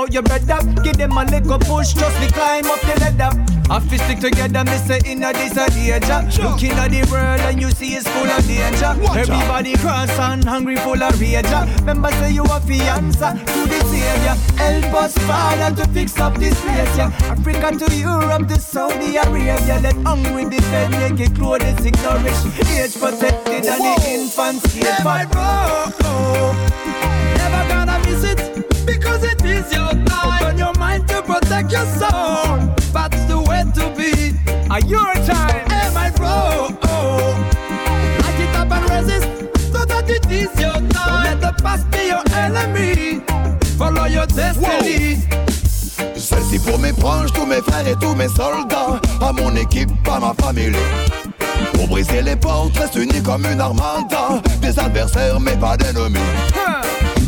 Out your brother. Give them a little push, just we climb up the ladder. I feel stick together, miss a inna this a danger. Looking at the world and you see it's full of danger. Everybody cross and hungry, full of rage. Remember say you a fiance to the savior. Help us, Father, to fix up this place. Yeah. Africa to Europe to Saudi Arabia. Let hungry defend, naked clothes, ignorance. Age protected and the infants Yeah, my bro is your time Open your mind to protect your soul. That's the way to be. Are your time? Hey my bro Light it up and resist Know that it is your time. Don't let the past be your enemy. Follow your destiny. Celle-ci pour mes proches, tous mes frères et tous mes soldats. À mon équipe, à ma famille. Pour briser les portes, reste unis comme une armada. Des adversaires, mais pas d'ennemis.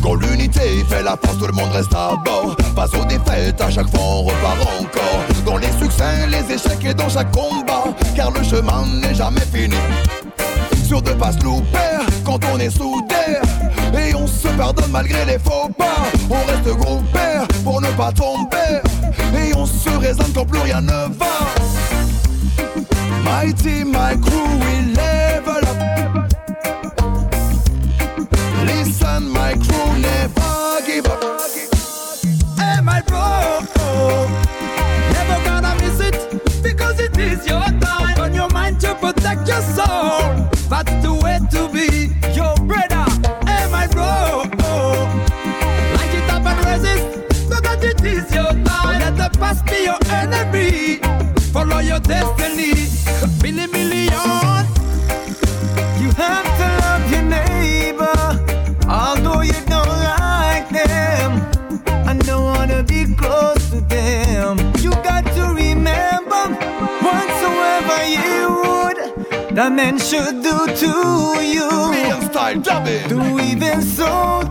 Quand l'unité fait la force, tout le monde reste à bord. Face aux défaites, à chaque fois on repart encore. Dans les succès, les échecs et dans chaque combat. Car le chemin n'est jamais fini. Sûr de pas se louper quand on est soudés. Et on se pardonne malgré les faux pas. On reste groupés pour ne pas tomber. Et on se raisonne quand plus rien ne va. Team, my crew, we level to be brother bro. Light it up and that it is your time. Let the past be your enemy. Follow your destiny the men should do to you. Do even so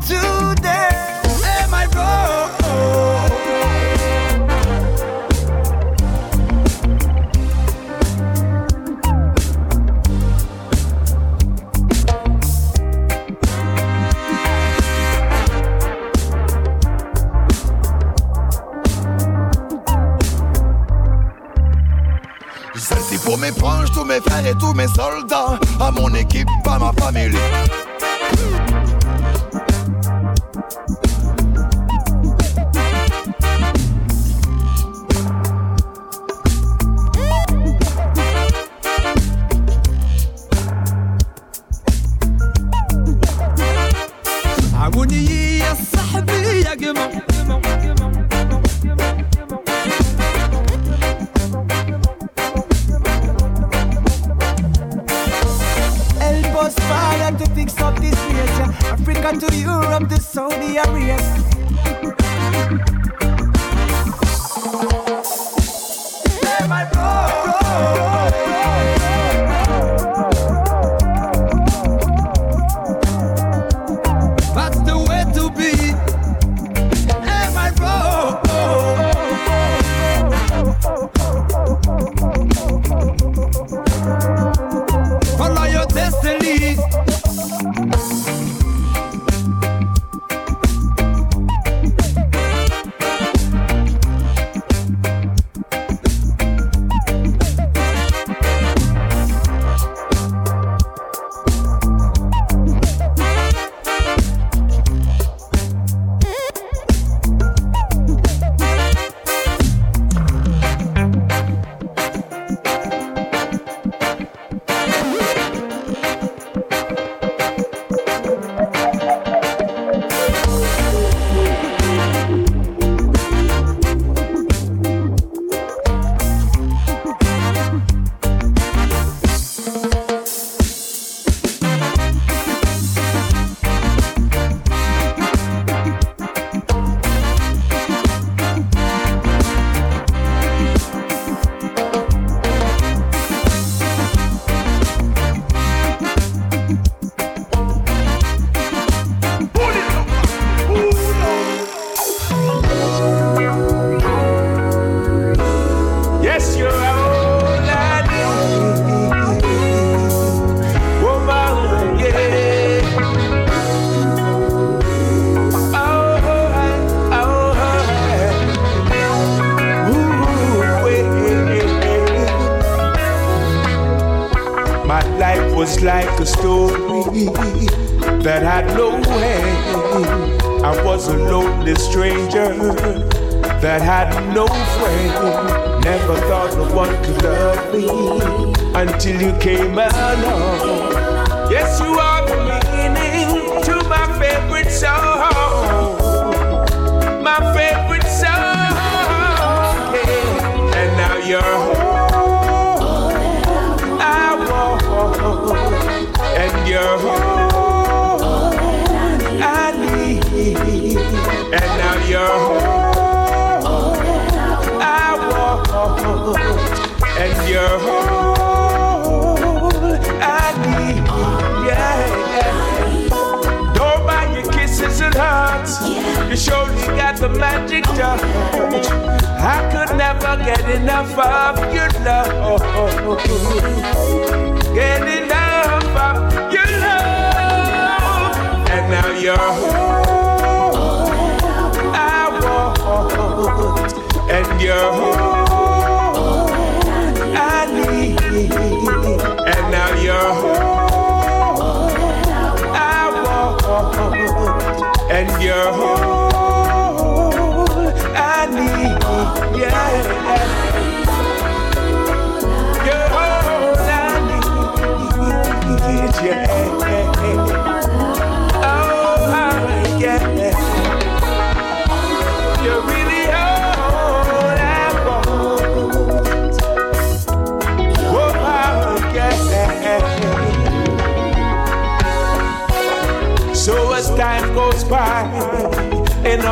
was like a story that had no end. I was a lonely stranger that had no friend. Never thought no one could love me until you came along. Yes, you are the meaning to my favorite song. You're all I need. Yeah. Don't buy your kisses and hugs. You surely got the magic touch. I could never get enough of your love. Get enough of your love. And now you're all I want. And you're And now you're all I want. And you're all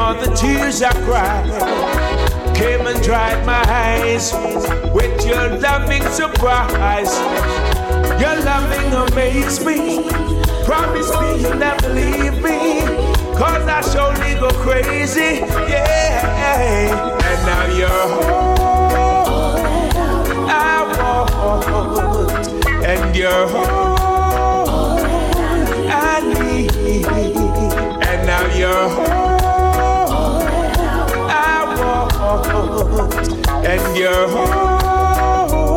all the tears I cried, came and dried my eyes with your loving surprise. Your loving amazes me. Promise me you'll never leave me. Cause I surely go crazy. Yeah. And now you're all I want. And you're all I need. And now you're Want. And you're all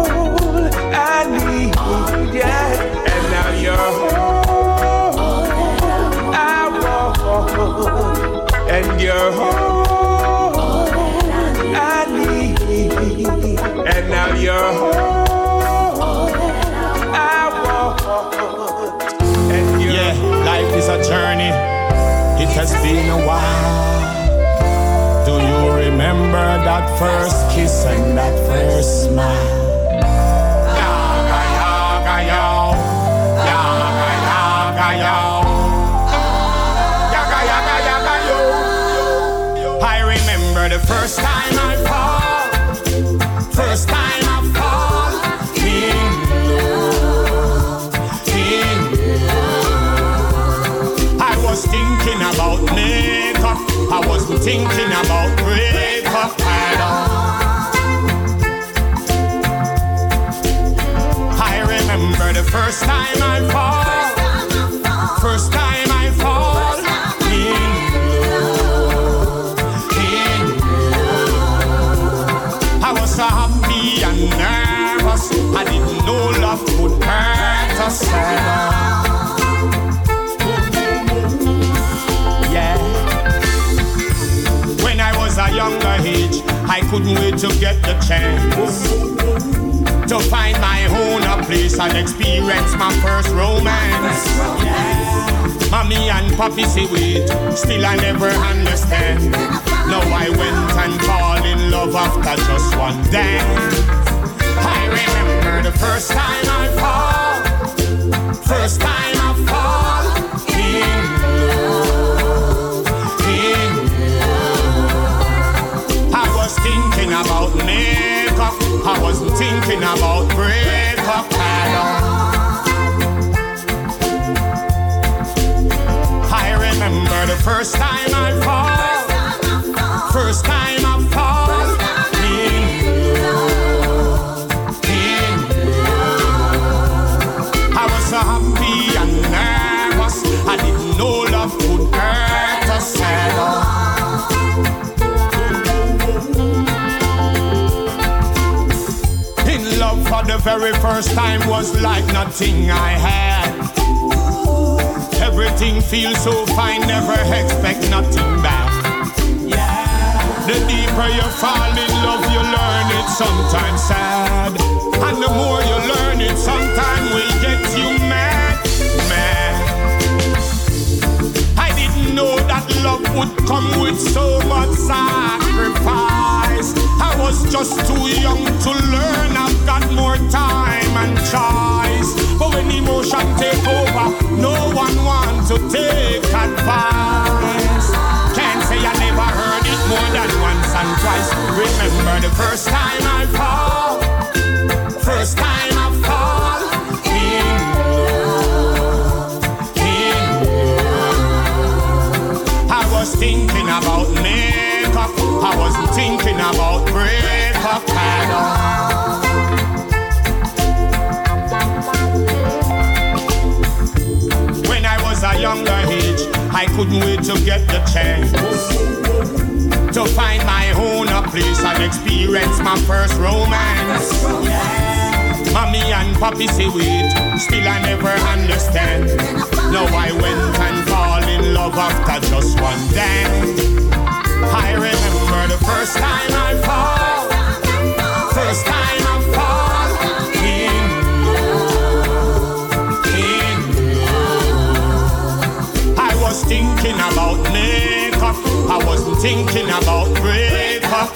I need. Yeah. And now you're all I want. And you're all I need. And now you're all I want. And Yeah, life is a journey. It has been a while. Remember that first kiss and that first smile? Yaga, yaga, yaw. Yaga, yaga, yaw. Yaga, yaga, yaga, yo. the first time I. First time I in love. In love. I was thinking about makeup. I wasn't thinking about first time I fall. First time I fall in love. In love. I was so happy and nervous. I didn't know love could hurt us. Yeah. When I was a younger age, I couldn't wait to get the chance to find my own a place and experience my first romance. Mommy and Papi say wait, still I never understand. Now I went and fall in love after just one dance. I remember the first time I fall, first time I fall in love, in love. I was thinking about I wasn't thinking about breakup at all. I remember the first time I fall. First time I very first time was like nothing I had. Everything feels so fine, never expect nothing back. The deeper you fall in love, you learn it sometimes sad. And the more you learn it, sometimes will get you mad, mad. I didn't know that love would come with so much sacrifice. I was just too young to learn. I've got more time and choice. But when emotion take over, no one wants to take advice. Can't say I never heard it more than once and twice. Remember the first time I fall. First time I fall in love. In love. I was thinking about makeup. I wasn't thinking about breakup at all. When I was a younger age, I couldn't wait to get the chance to find my own a place and experience my first romance. Mommy and Papi say wait, still I never understand. Now I went and fall in love after just one dance. I remember the first time I fall, first time I fall in love, in love. I was thinking about makeup, I wasn't thinking about breakup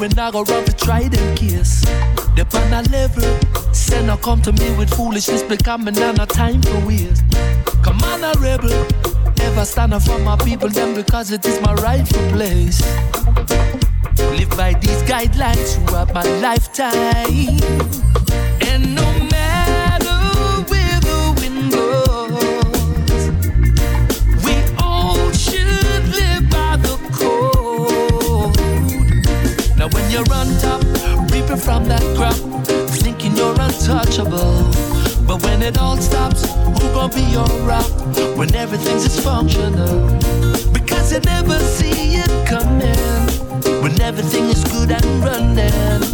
when I go run to try them case. They on a level, say no come to me with foolishness, becoming on a time for waste. Come on, a rebel, Never stand up for my people, them because it is my rightful place. Live by these guidelines throughout my lifetime. Your rock when everything's dysfunctional? Because you never see it coming when everything is good and running.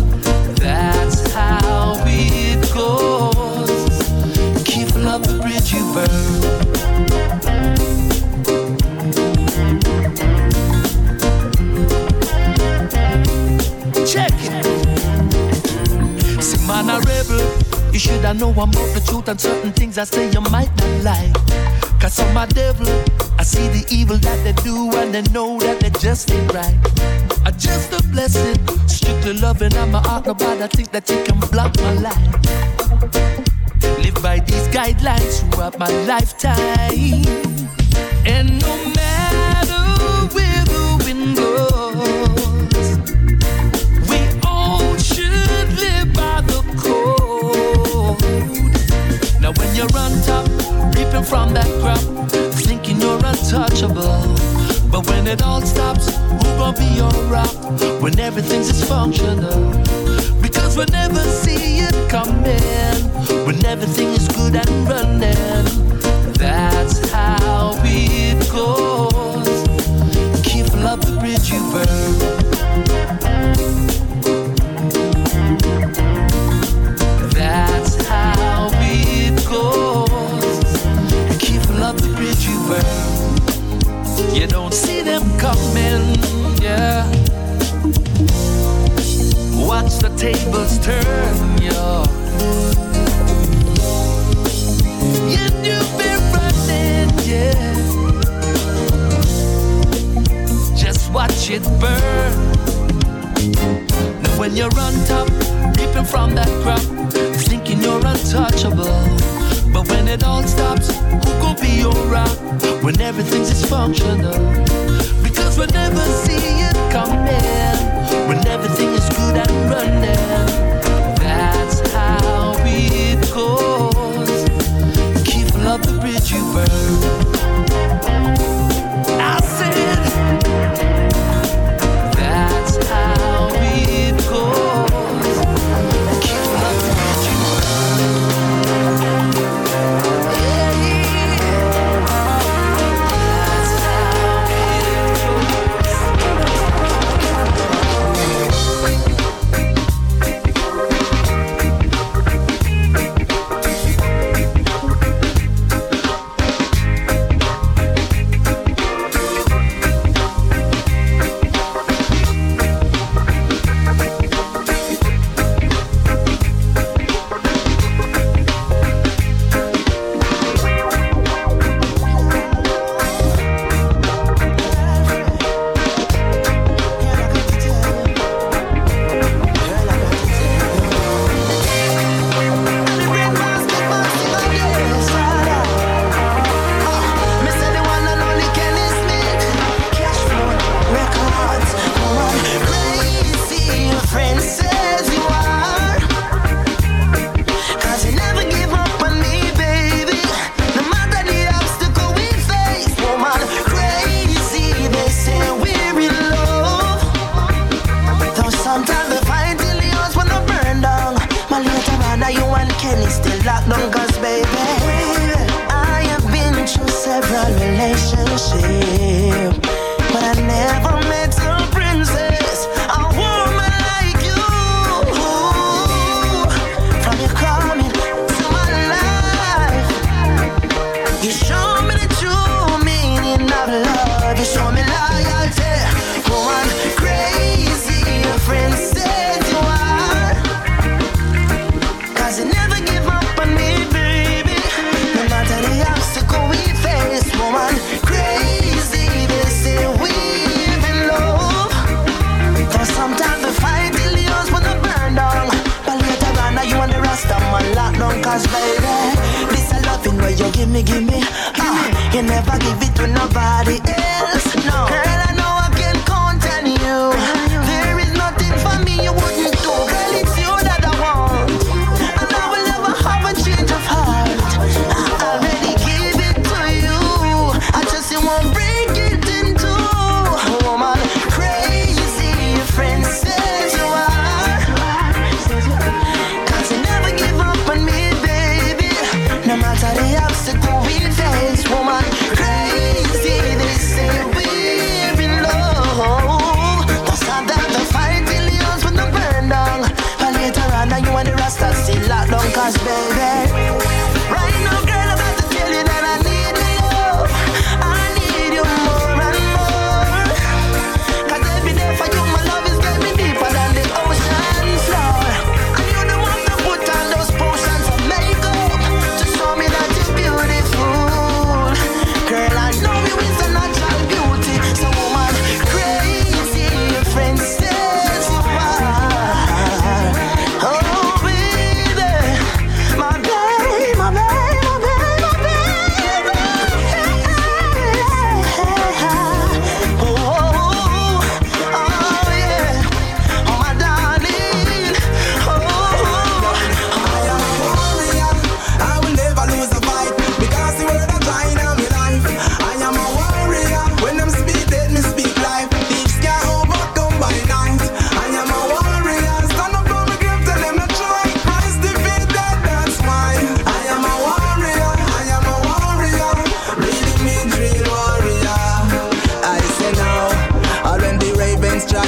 Have know I'm about the truth and certain things I say you might not like. Cause I'm a devil. I see the evil that they do and they know that they just ain't right. I just a blessing, strictly loving. I'm a heart, nobody I think that you can block my life. Live by these guidelines throughout my lifetime. And from that crowd, thinking you're untouchable. But when it all stops, who gon' be your rock when everything's dysfunctional? Because we never see it coming when everything is good and running. That's how it goes. Careful of the bridge you burn. Coming, yeah. Watch the tables turn, yeah. You do be running, yeah. Just watch it burn. Now when you're on top, reaping from that crop, thinking you're untouchable. But when it all stops, who gon' be your rock when everything's dysfunctional? Because we never see it coming when everything is good and running.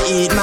Eat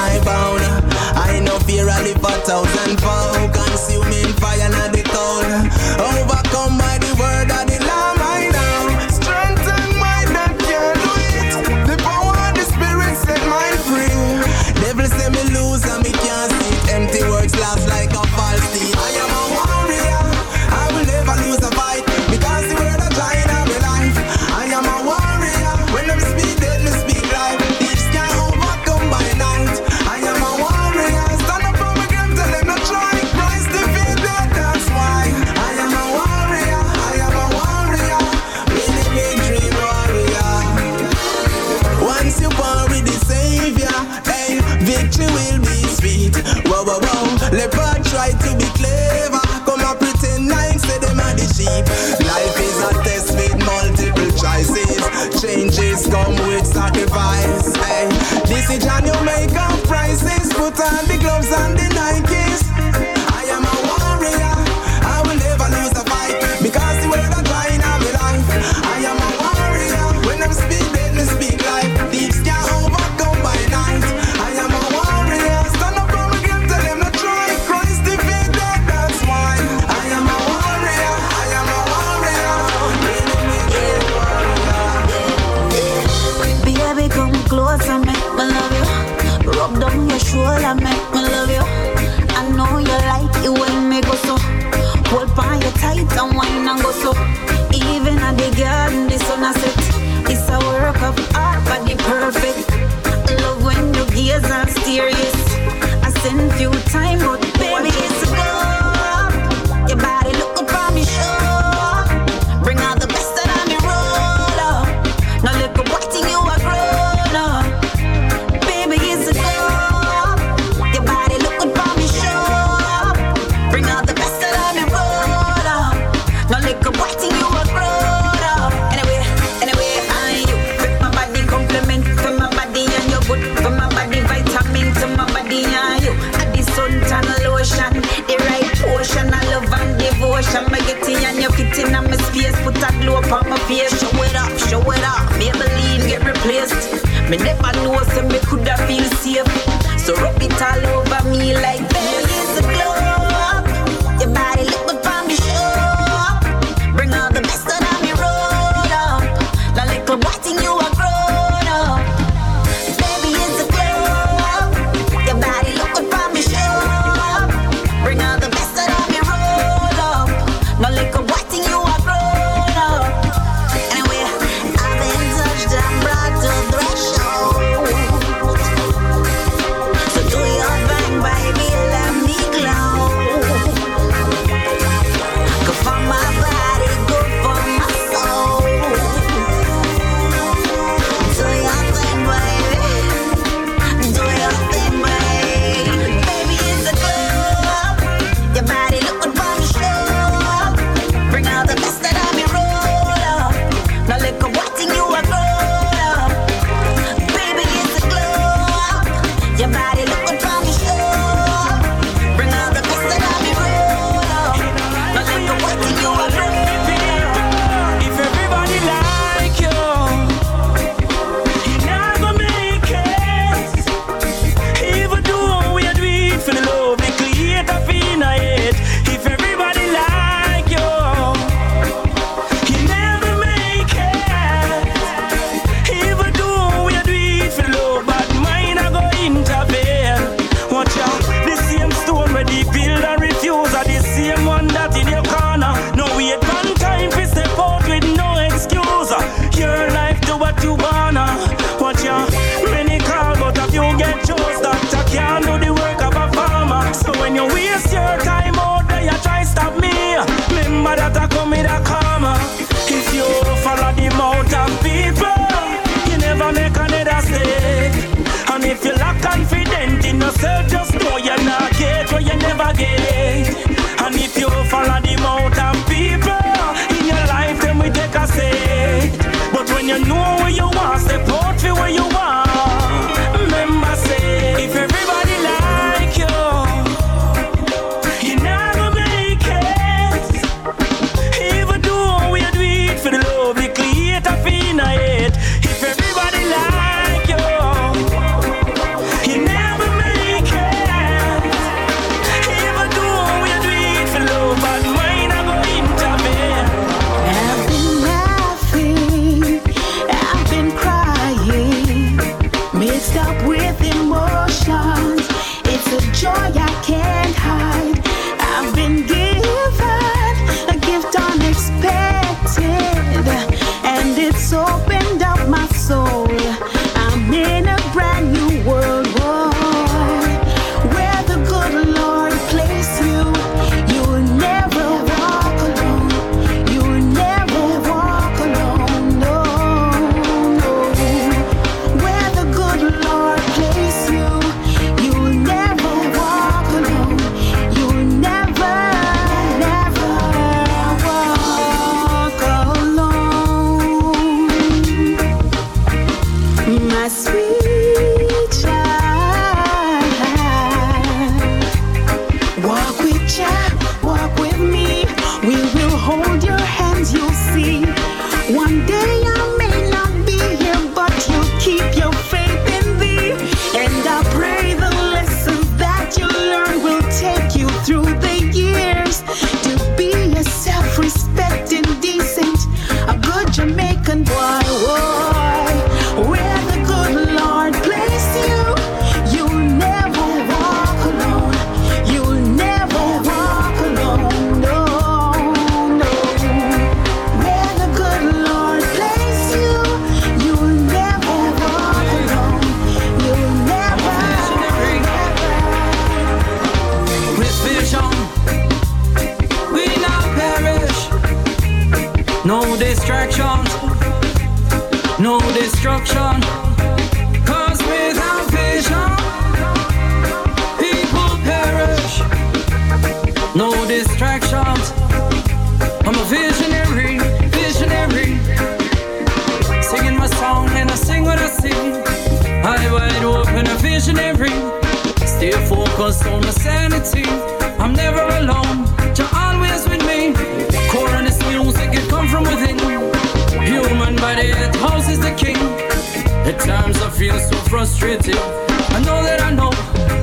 feeling so frustrated. I know that I know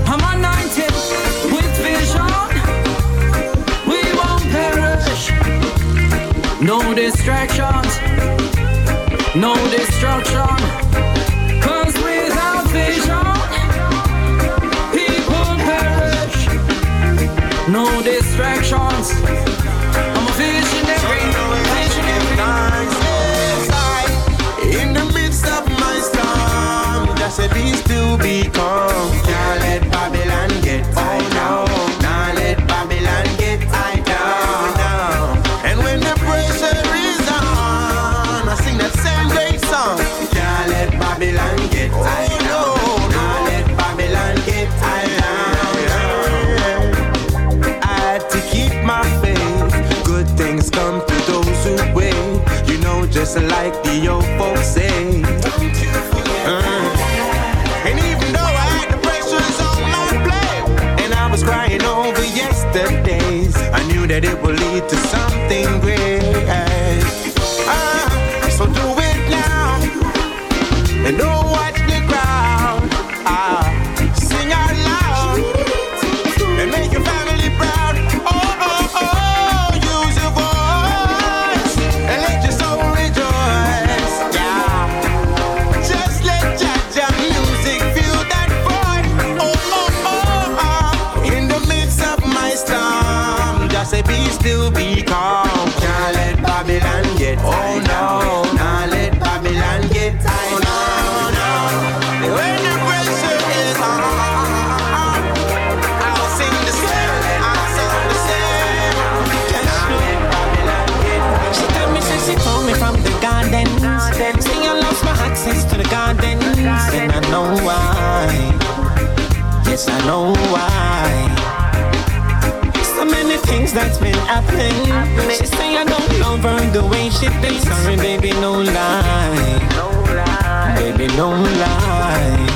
I'm anointed with vision. We won't perish. No distractions, no destruction. Without vision, people perish. No distractions. pain. She say I don't love her the way she thinks. Sorry, baby, no lie. Baby, no lie.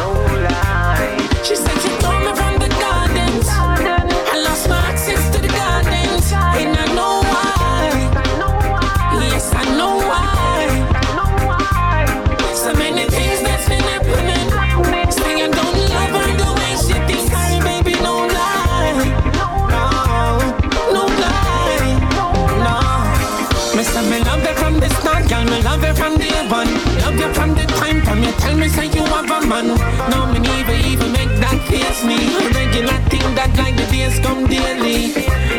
stress come daily.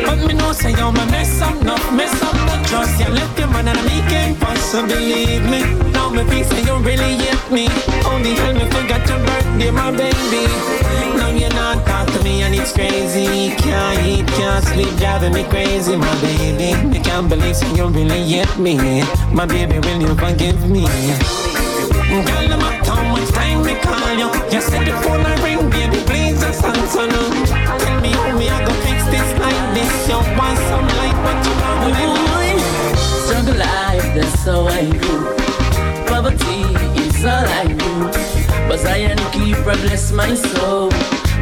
But me know say you're my mess up, not mess up the trust. You left your man and me can't possibly believe me. Now me feel say you really hit me. Only hell me forgot your birthday, my baby. Now you're not talk to me and it's crazy. Can't eat, can't sleep, driving me crazy, my baby. I can't believe say you really hit me. My baby, will you forgive me? Girl, I'm up how much time we call you. You said the phone I ring, baby, please just answer now. Tell me I go fix this like this. You want some light, but you want what I. Struggle life, that's how I do. Poverty is all I do. But Zion keeper bless my soul.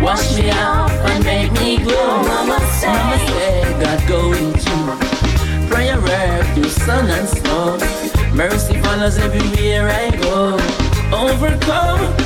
Wash me off and make me glow. Mama say, Mama say God go with you. Prayer earth through sun and snow. Mercy follows everywhere I go. Overcome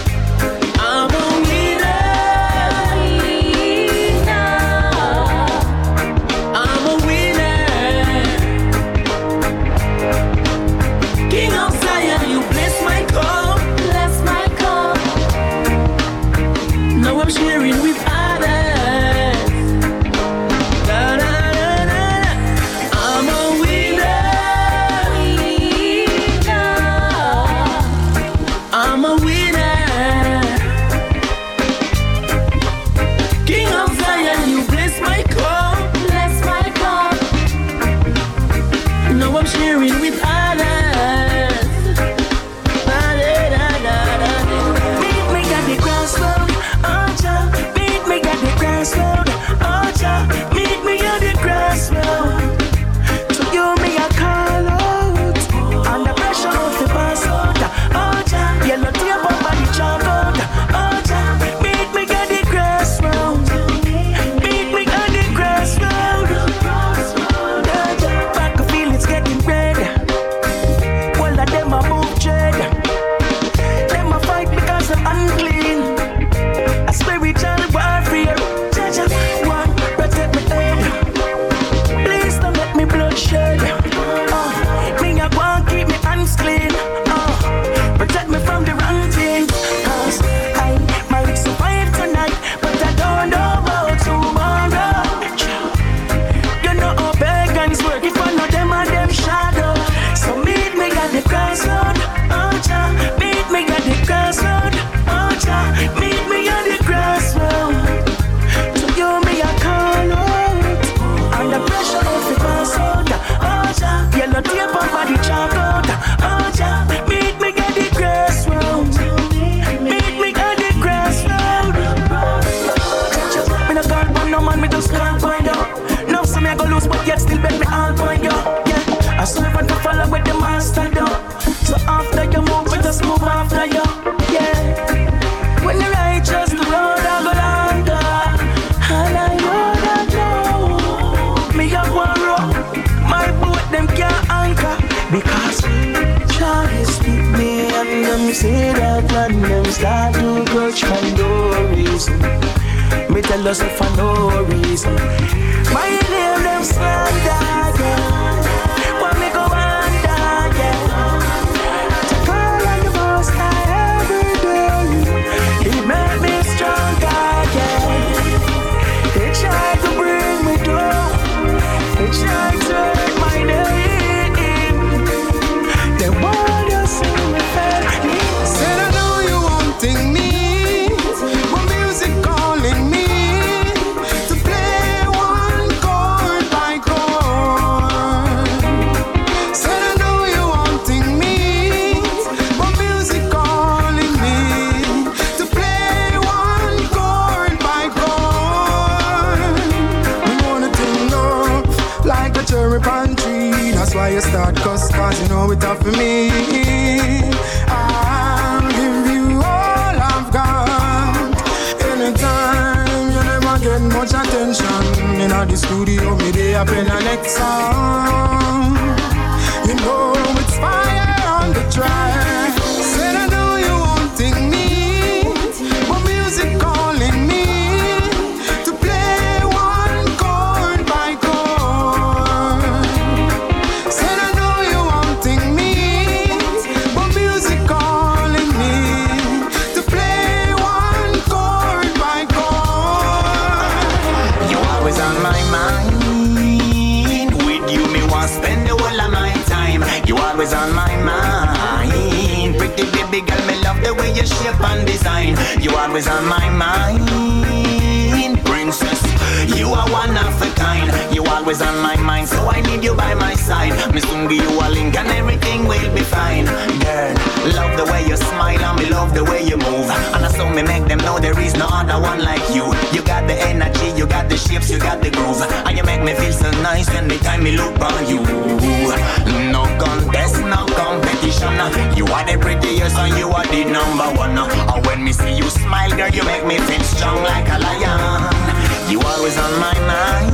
girl, you make me feel strong like a lion. You always on my mind.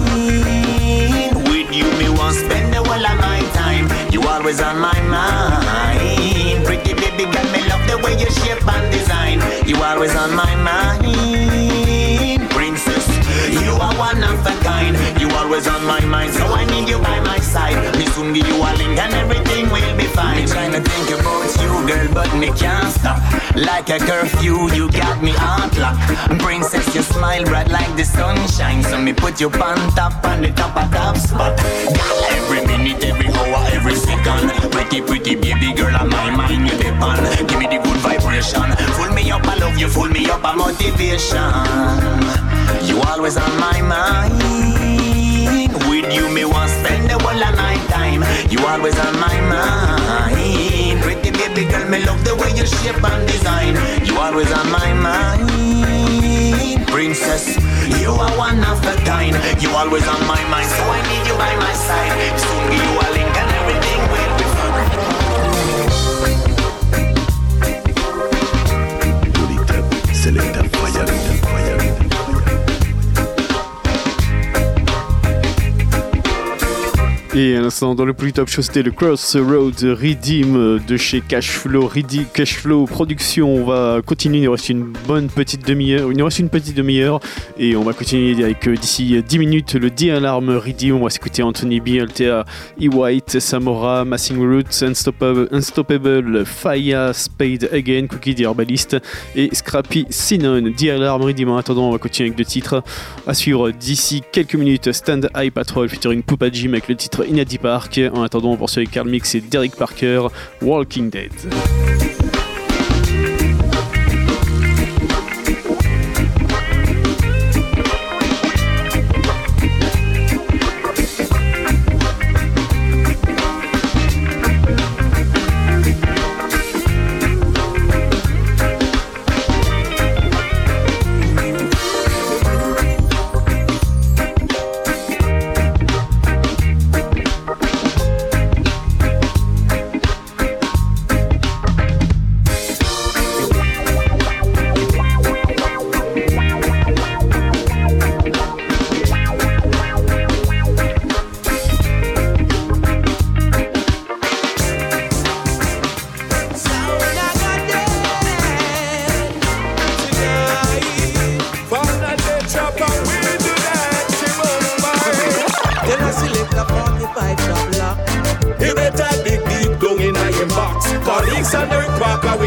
With you, me want spend the whole of my time. You always on my mind. Pretty baby girl, me love the way you shape and design. You always on my mind, of. You always on my mind, so I need you by my side. Me soon give you a link and everything will be fine. Me trying to think about you, girl, but me can't stop. Like a curfew, you got me heart locked. Princess, you smile bright like the sunshine, so me put you on top, on the top of top spot. Every minute, every hour, every second. Pretty, pretty baby girl, on my mind you depend. Give me the good vibration. Full me up, I love you. Full me up, a motivation. You always on my mind. With you, me want spend the whole of my time. You always on my mind. Pretty baby girl, me love the way you shape and design. You always on my mind, princess. You are one of a kind. You always on my mind, so I need you by my side. Soon you a link and everything will be fine. Et à l'instant, dans le plus top show, c'était le Crossroad Redeem de chez Cashflow, Redi- Cashflow Production. On va continuer, il nous reste une bonne petite demi-heure. Il nous reste une petite demi-heure et on va continuer avec euh, d'ici 10 minutes le D-Alarm Redeem. On va s'écouter Anthony B, Altea, E. White, Samora, Massing Roots, Unstoppable, Unstoppable Fire, Spade Again, Cookie the Herbalist et Scrappy Sinon. D-Alarm Redeem. En attendant, on va continuer avec deux titres à suivre d'ici quelques minutes. Stand High Patrol featuring Poupa Jim avec le titre Inadi Park. En attendant, on poursuit avec Carl Mix et Derek Parker, Walking Dead.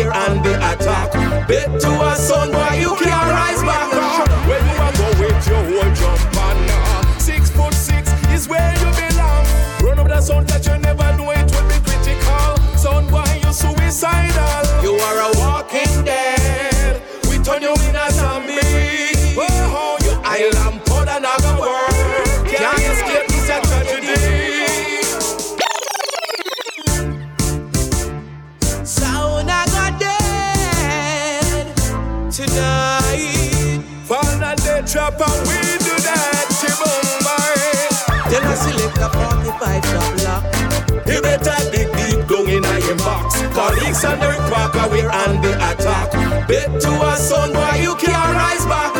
Parker, away and the attack. Bet to a son, why you can't rise back.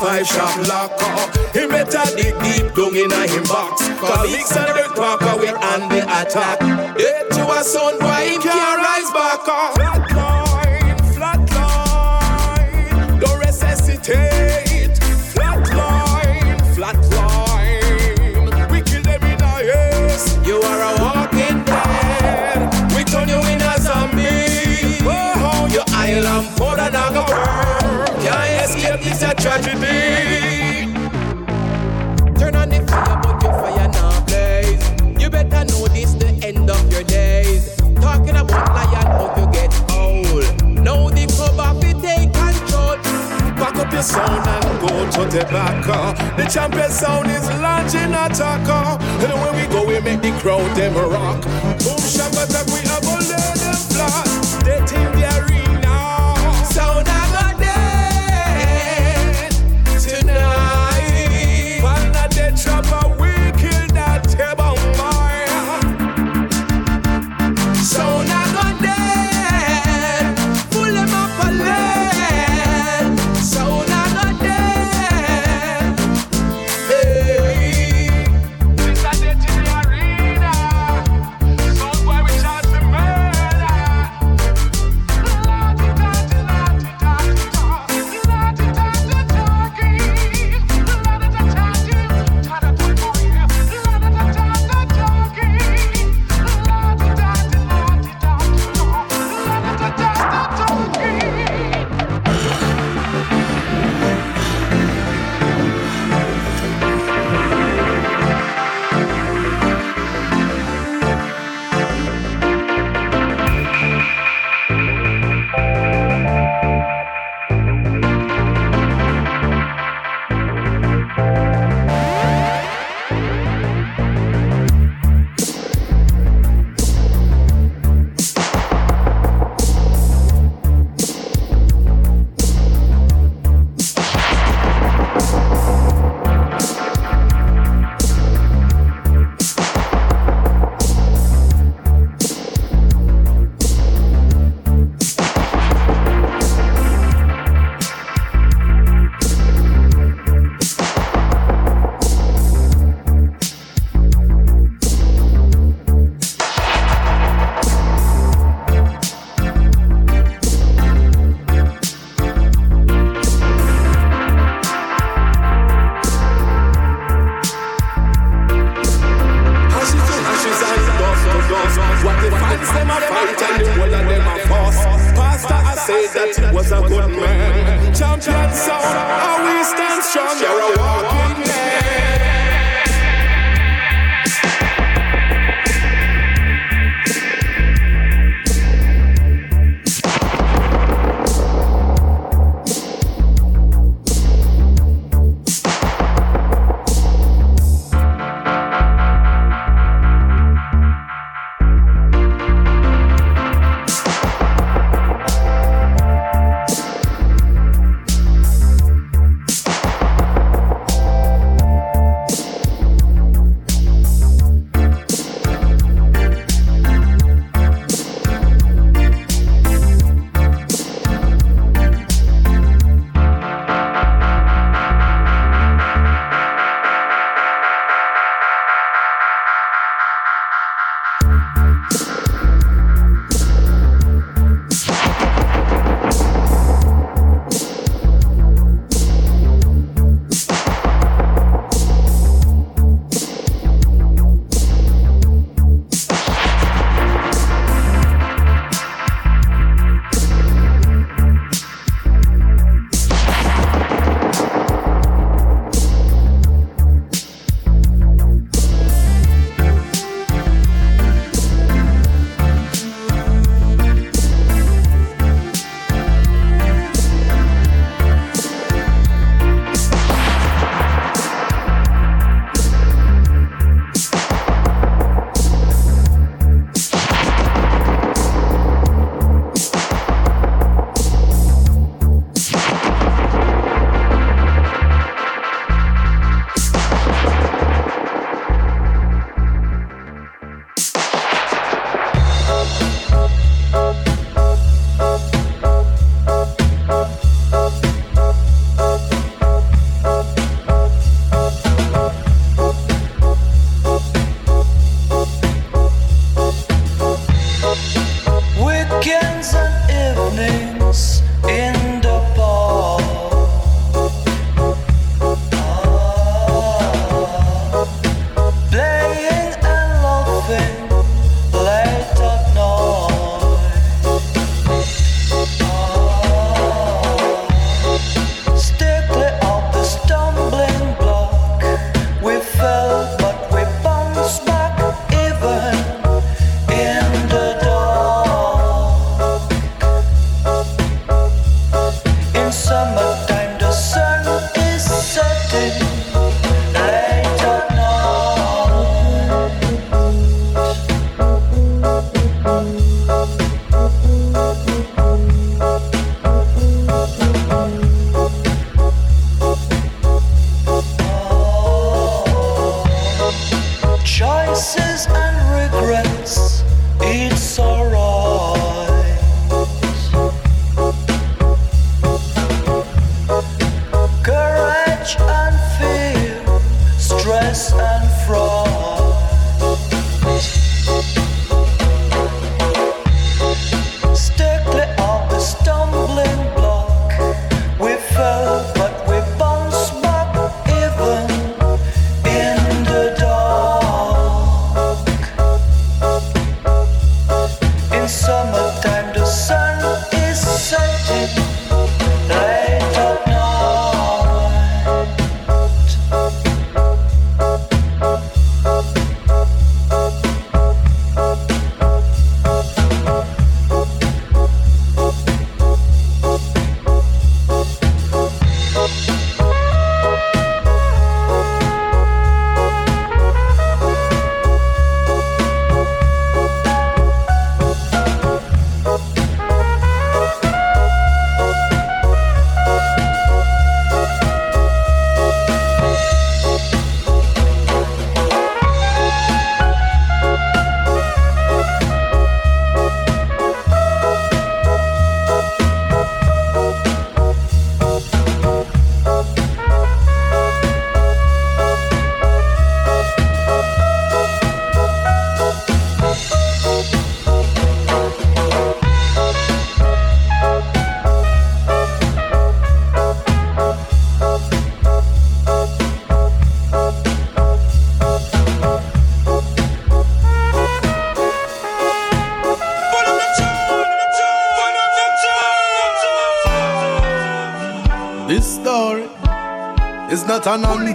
five shop locker. He better dig deep down in a him box. Cause big the Parker we on the attack. Dead to a son, why he can't rise back up? Flat line, flat line, don't resuscitate. Flat line, flat we kill them in. You are a walking dead. We turn you in a. Oh. oh tragedy. Turn on the fire, but your fire now blaze. You better know this the end of your days. Talking about lion, how you get old. Now the cover fit take control. Back up your sound and go to the backer. The champion sound is launching attacker. And when we go, we make the crowd them rock. Boom, shabba, we have a them fly.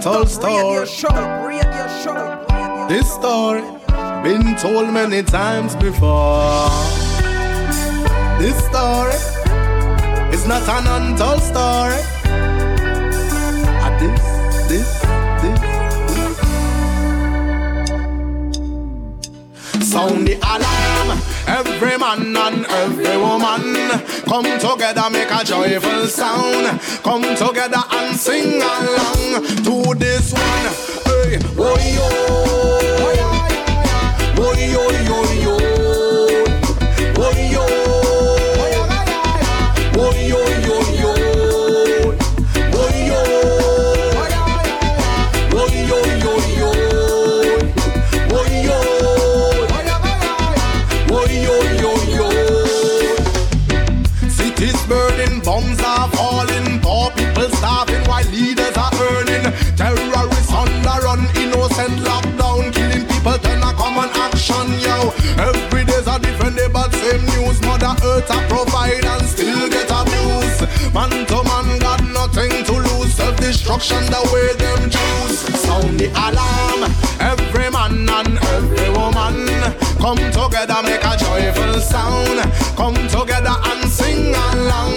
Untold story. This story been told many times before. This story is not an untold story. This, this, this, this. Sound the alarm, every man and every woman. Come together, make a joyful sound. Come together and sing along to this one. Hey, oh yo, oh yo yo yo, Earth a provide and still get abused. Man to man, got nothing to lose. Self-destruction, the way them choose. Sound the alarm, every man and every woman. Come together, make a joyful sound. Come together and sing along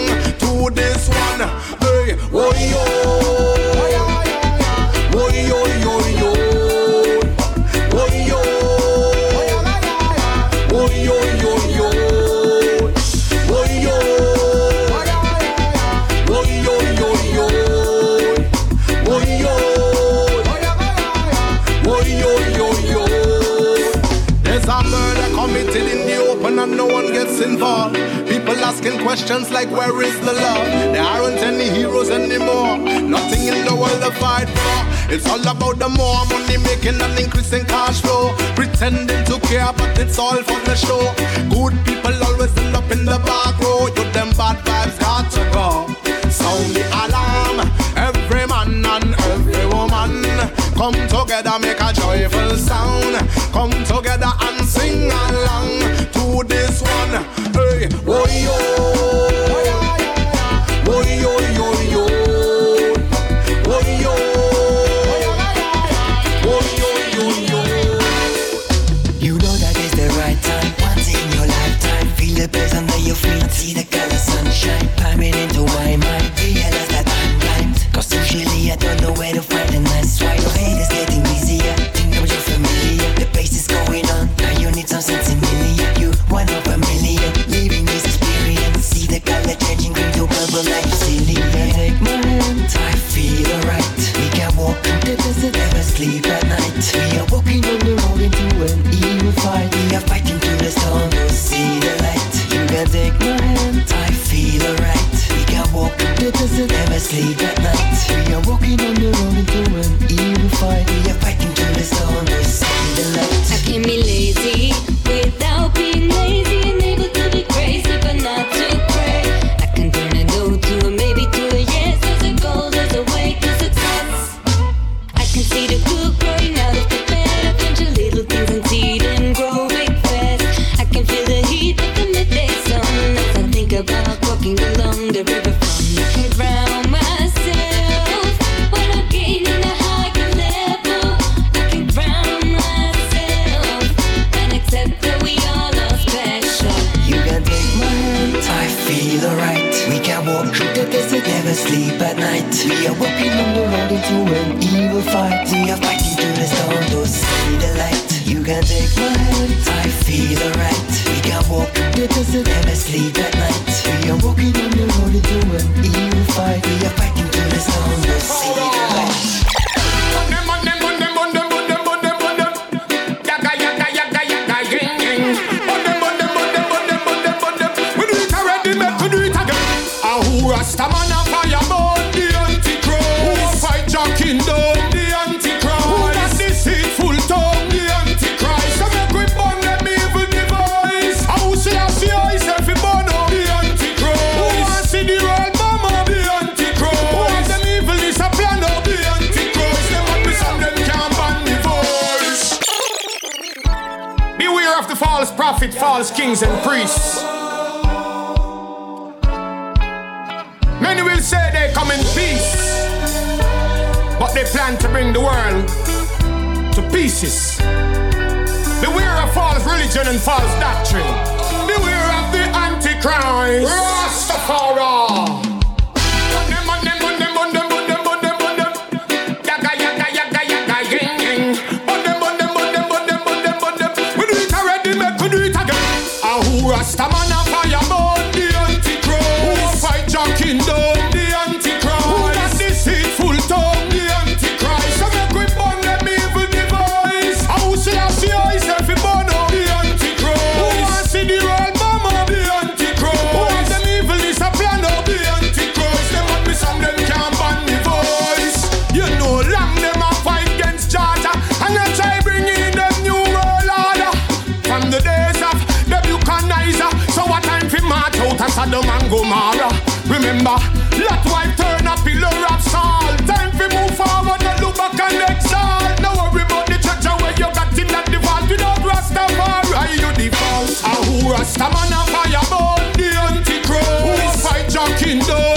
asking questions like, where is the love? There aren't any heroes anymore. Nothing in the world to fight for. It's all about the more money making and increasing cash flow. Pretending to care, but it's all for the show. Good people always end up in the back row. You them bad vibes got to go. Sound the alarm. Every man and every woman come together, make a joyful sound. Come together prophet, false kings, and priests. Many will say they come in peace, but they plan to bring the world to pieces. Beware of false religion and false doctrine. Beware of the Antichrist. Rastafari. remember. Lot wife turn a pillar of salt. Time we move forward and look back and exalt. No worry about the church where you got in at the vault. You don't Rastafari, you default. A who Rastaman a fireball, the antichrist. Who fight your kingdom?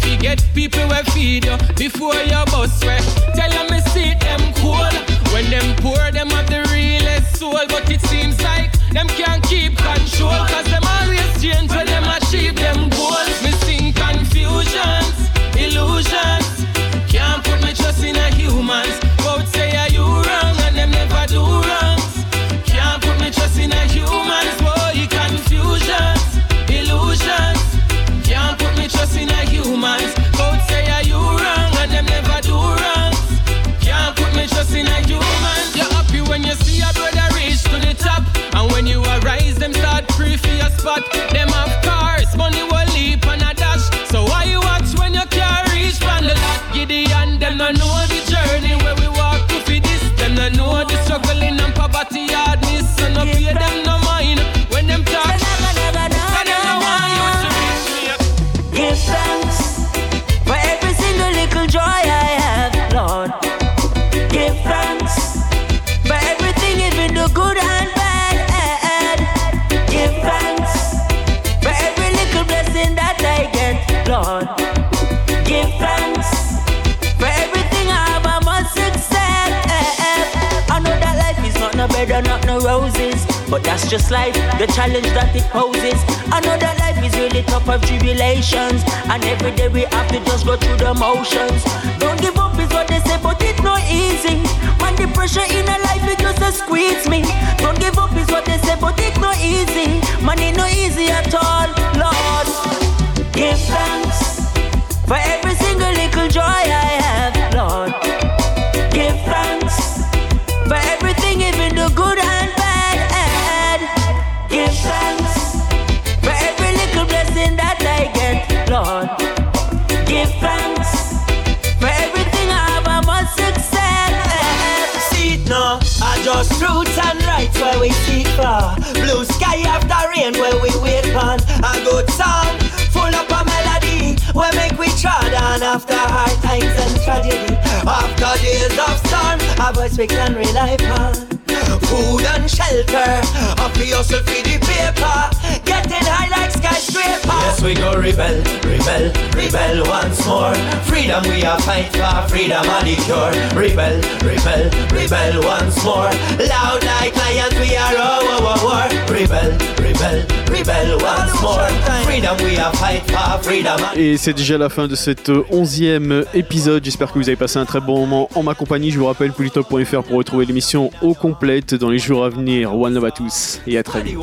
Fi get people we feed you before your bus way. Tell them me see them cool. When them poor, them have the realest soul. But it seems like them can't But that's just life, the challenge that it poses. I that life is really tough of tribulations. And every day we have to just go through the motions. Don't give up is what they say, but it's not easy. Man, the pressure in a life, it just a squeeze me. Don't give up is what they say, but it's not easy. Man, it's not easy at all, Lord. Give thanks for every single little joy I have, Lord. Give thanks for everything, even the good and just roots and rights where we seek for. Blue sky after rain where we wait on. A good song, full up a melody. Where make we trod on after hard times and tragedy. After days of storm, a voice we can rely upon. Food and shelter, a hustle for the paper. Yes, we go rebel, rebel, rebel once more. Freedom we are fight for, freedom are the cure. Rebel, rebel, rebel once more. Loud like lions, we are oh, oh, oh, war. Rebel, rebel, rebel once more. Freedom we are fight for, freedom Et c'est déjà la fin de cet euh, onzième épisode. J'espère que vous avez passé un très bon moment en ma compagnie. Je vous rappelle polytop.fr pour retrouver l'émission au complète dans les jours à venir. One love à tous et à très vite.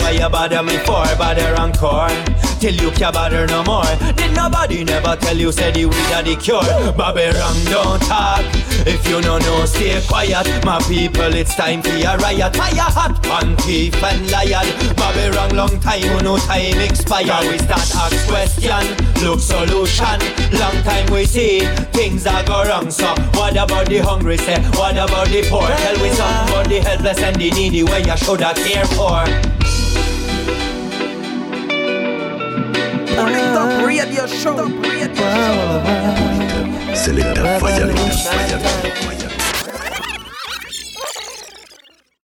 You bother no more. Did nobody never tell you said you weed are the cure. Bobby wrong don't talk. If you no know stay quiet. My people it's time for a riot. Fire hot pan thief and lion Bobby wrong long time no time expire We start ask question Look solution. Long time we see Things are go wrong. So What about the hungry say? What about the poor? Tell me somebody helpless and the needy Where you shoulda care for Selecta Falla Luna.